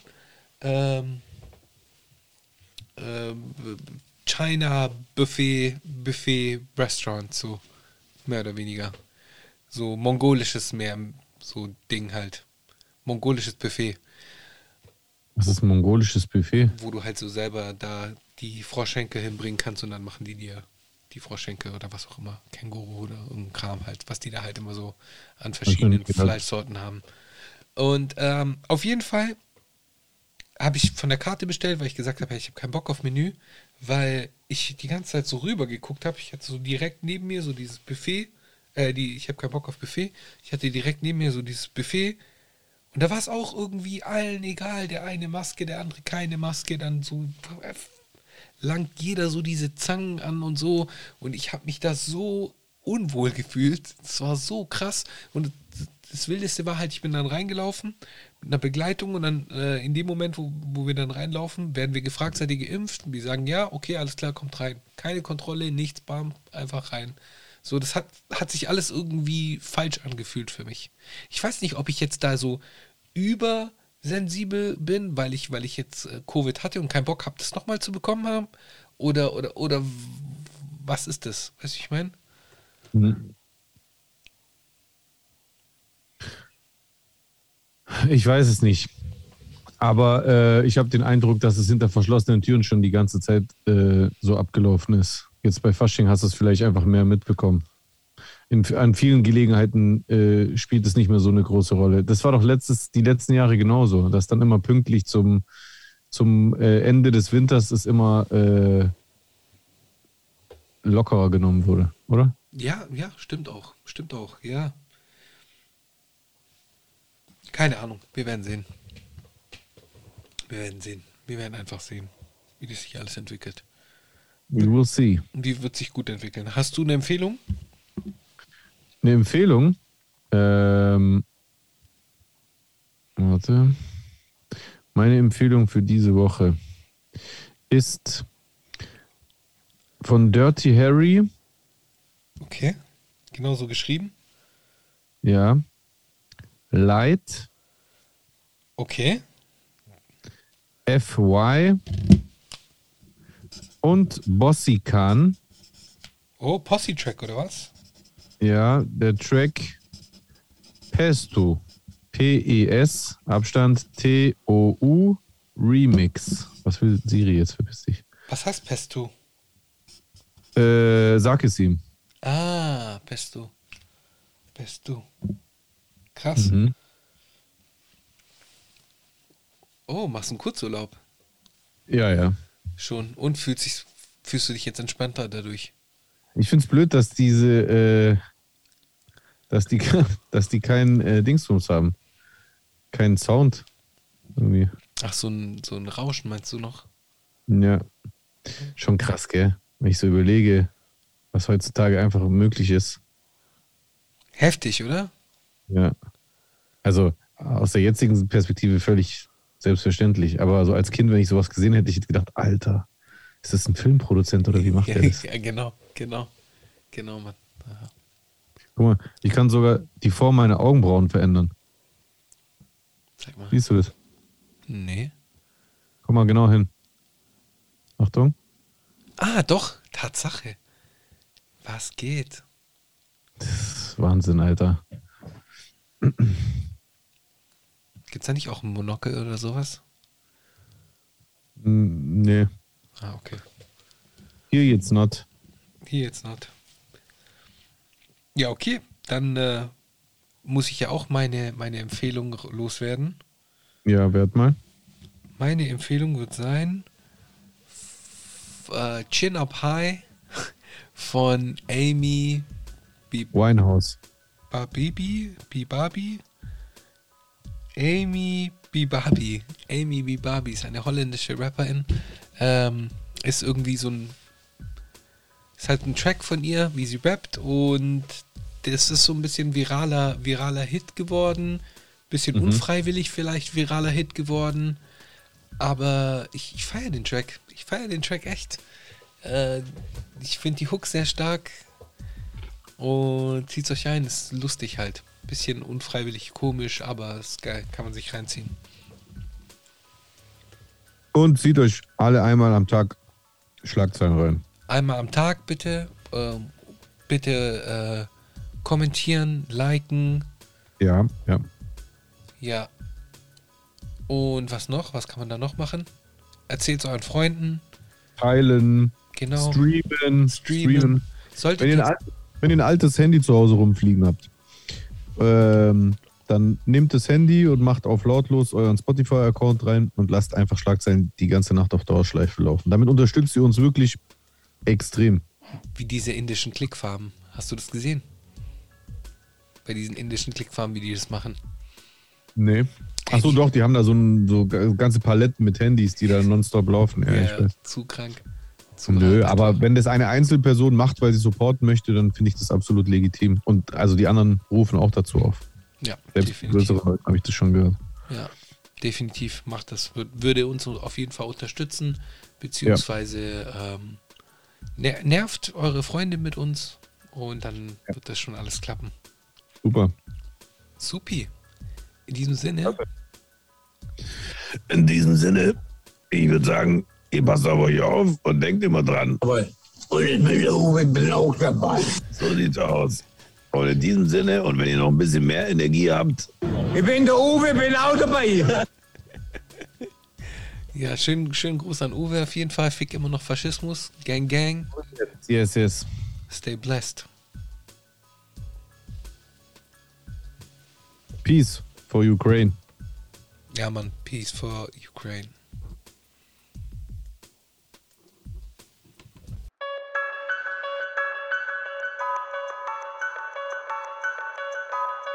[SPEAKER 3] ähm, ähm, China Buffet, Buffet Restaurant, so mehr oder weniger. So mongolisches mehr, so Ding halt. Mongolisches Buffet,
[SPEAKER 2] Das ist ein mongolisches Buffet.
[SPEAKER 3] wo du halt so selber da die Froschschenkel hinbringen kannst und dann machen die dir die Froschschenkel oder was auch immer, Känguru oder irgendein Kram halt, was die da halt immer so an verschiedenen. Fleischsorten haben. Und ähm, auf jeden Fall habe ich von der Karte bestellt, weil ich gesagt habe, hey, ich habe keinen Bock auf Menü, weil ich die ganze Zeit so rüber geguckt habe. Ich hatte so direkt neben mir so dieses Buffet, äh, die, ich habe keinen Bock auf Buffet. Ich hatte direkt neben mir so dieses Buffet und da war es auch irgendwie allen egal, der eine Maske, der andere keine Maske, dann so äh, langt jeder so diese Zangen an und so. Und ich habe mich da so unwohl gefühlt. Es war so krass. Und das Wildeste war halt, ich bin dann reingelaufen mit einer Begleitung und dann äh, in dem Moment, wo, wo wir dann reinlaufen, werden wir gefragt, seid ihr geimpft? Und die sagen, ja, okay, alles klar, kommt rein. Keine Kontrolle, nichts, bam, einfach rein. So, das hat, hat sich alles irgendwie falsch angefühlt für mich. Ich weiß nicht, ob ich jetzt da so übersensibel bin, weil ich, weil ich jetzt äh, Covid hatte und keinen Bock habe, das nochmal zu bekommen haben. Oder, oder, oder was ist das? Wie ich meine?
[SPEAKER 2] Ich weiß es nicht. Aber äh, ich habe den Eindruck, dass es hinter verschlossenen Türen schon die ganze Zeit äh, so abgelaufen ist. Jetzt bei Fasching hast du es vielleicht einfach mehr mitbekommen. In, an vielen Gelegenheiten äh, spielt es nicht mehr so eine große Rolle. Das war doch letztes, die letzten Jahre genauso, dass dann immer pünktlich zum, zum äh, Ende des Winters es immer äh, lockerer genommen wurde, oder?
[SPEAKER 3] Ja, ja, stimmt auch. Stimmt auch, ja. Keine Ahnung, wir werden sehen. Wir werden sehen. Wir werden einfach sehen, wie das sich alles entwickelt.
[SPEAKER 2] We will see.
[SPEAKER 3] Und die wird sich gut entwickeln. Hast du eine Empfehlung?
[SPEAKER 2] Eine Empfehlung. Ähm, warte. Meine Empfehlung für diese Woche ist von Dirty Harry.
[SPEAKER 3] Okay. Genau so geschrieben.
[SPEAKER 2] Ja. Light.
[SPEAKER 3] Okay.
[SPEAKER 2] FY. Und Bossy Khan.
[SPEAKER 3] Oh, Posse-Track oder was?
[SPEAKER 2] Ja, der Track Pesto. P-E-S, Abstand T-O-U, Remix. Was will Siri jetzt? Verpiss dich.
[SPEAKER 3] Was heißt Pesto?
[SPEAKER 2] Äh, sag es ihm.
[SPEAKER 3] Ah, Pesto. Pesto. Krass.
[SPEAKER 2] Mhm.
[SPEAKER 3] Oh, machst einen Kurzurlaub.
[SPEAKER 2] Ja, ja.
[SPEAKER 3] Schon. Und fühlt sich, fühlst du dich jetzt entspannter dadurch?
[SPEAKER 2] Ich find's blöd, dass diese, äh, dass die, dass die keinen äh, Dingsbums haben. Keinen Sound. Irgendwie.
[SPEAKER 3] Ach, so ein, so ein Rauschen meinst du noch?
[SPEAKER 2] Ja. Schon krass, gell? Wenn ich so überlege, was heutzutage einfach möglich ist.
[SPEAKER 3] Heftig, oder?
[SPEAKER 2] Ja. Also aus der jetzigen Perspektive völlig selbstverständlich. Aber so als Kind, wenn ich sowas gesehen hätte, ich hätte gedacht, Alter, ist das ein Filmproduzent oder wie macht der das?
[SPEAKER 3] ja, genau, genau. Genau, Mann. Aha.
[SPEAKER 2] Guck mal, ich kann sogar die Form meiner Augenbrauen verändern.
[SPEAKER 3] Sag mal.
[SPEAKER 2] Siehst du das?
[SPEAKER 3] Nee.
[SPEAKER 2] Komm mal genau hin. Achtung.
[SPEAKER 3] Ah, doch, Tatsache. Was geht?
[SPEAKER 2] Das ist Wahnsinn, Alter.
[SPEAKER 3] Gibt's da nicht auch ein Monokel oder sowas?
[SPEAKER 2] Mm, Nee,
[SPEAKER 3] Ah, okay.
[SPEAKER 2] hier jetzt not.
[SPEAKER 3] Hier jetzt nicht. Ja, okay. Dann äh, muss ich ja auch meine, meine Empfehlung loswerden.
[SPEAKER 2] Ja, werd mal.
[SPEAKER 3] Meine Empfehlung wird sein äh, Chin Up High von Amy
[SPEAKER 2] Winehouse.
[SPEAKER 3] Bibabi, Bibabi, Amy Bibabi, Amy Bibabi ist eine holländische Rapperin, ähm, ist irgendwie so ein, ist halt ein Track von ihr, wie sie rappt. Und das ist so ein bisschen viraler, viraler Hit geworden, bisschen unfreiwillig vielleicht viraler Hit geworden, aber ich, ich feiere den Track, ich feiere den Track echt. Äh, ich finde die Hook sehr stark, und zieht's euch ein, ist lustig halt. Bisschen unfreiwillig komisch, aber ist geil, kann man sich reinziehen.
[SPEAKER 2] Und zieht euch alle einmal am Tag Schlagzeilen rein.
[SPEAKER 3] Einmal am Tag bitte, ähm, bitte äh, kommentieren, liken,
[SPEAKER 2] Ja, ja.
[SPEAKER 3] ja. Und was noch? Was kann man da noch machen? Erzählt's euren Freunden,
[SPEAKER 2] Teilen,
[SPEAKER 3] genau.
[SPEAKER 2] streamen, streamen.
[SPEAKER 3] Solltet
[SPEAKER 2] Wenn ihr, ein, wenn ihr ein altes Handy zu Hause rumfliegen habt, ähm, dann nehmt das Handy und macht auf lautlos euren Spotify-Account rein und lasst einfach Schlagzeilen die ganze Nacht auf Dauerschleife laufen. Damit unterstützt ihr uns wirklich extrem.
[SPEAKER 3] wie diese indischen Klickfarben. Hast du das gesehen? Bei diesen indischen Klickfarben, wie die das machen.
[SPEAKER 2] Nee. Achso, doch, die haben da so, ein, so ganze Paletten mit Handys, die da nonstop laufen. Ja, ich
[SPEAKER 3] Ja, zu krank.
[SPEAKER 2] Nö, aber wenn das eine Einzelperson macht, weil sie supporten möchte, dann finde ich das absolut legitim. Und also die anderen rufen auch dazu auf.
[SPEAKER 3] Ja,
[SPEAKER 2] Selbst
[SPEAKER 3] definitiv.
[SPEAKER 2] größere Leute habe ich das schon gehört.
[SPEAKER 3] Ja, definitiv macht das, Wür- würde uns auf jeden Fall unterstützen, beziehungsweise ähm, ner nervt eure Freunde mit uns und dann wird das schon alles klappen.
[SPEAKER 2] Super.
[SPEAKER 3] Supi. In diesem Sinne,
[SPEAKER 2] In diesem Sinne, ich würde sagen, ihr passt auf euch auf und denkt immer dran.
[SPEAKER 6] Dabei.
[SPEAKER 5] Und ich bin der Uwe, bin auch dabei.
[SPEAKER 2] So sieht's aus. Und in diesem Sinne, und wenn ihr noch ein bisschen mehr Energie habt,
[SPEAKER 5] Ich bin der Uwe, bin auch dabei.
[SPEAKER 3] ja, schönen, schönen Gruß an Uwe auf jeden Fall. Fick immer noch Faschismus. Gang, gang.
[SPEAKER 2] yes, yes.
[SPEAKER 3] Stay blessed.
[SPEAKER 2] Peace for Ukraine.
[SPEAKER 3] Ja, Mann. Peace for Ukraine.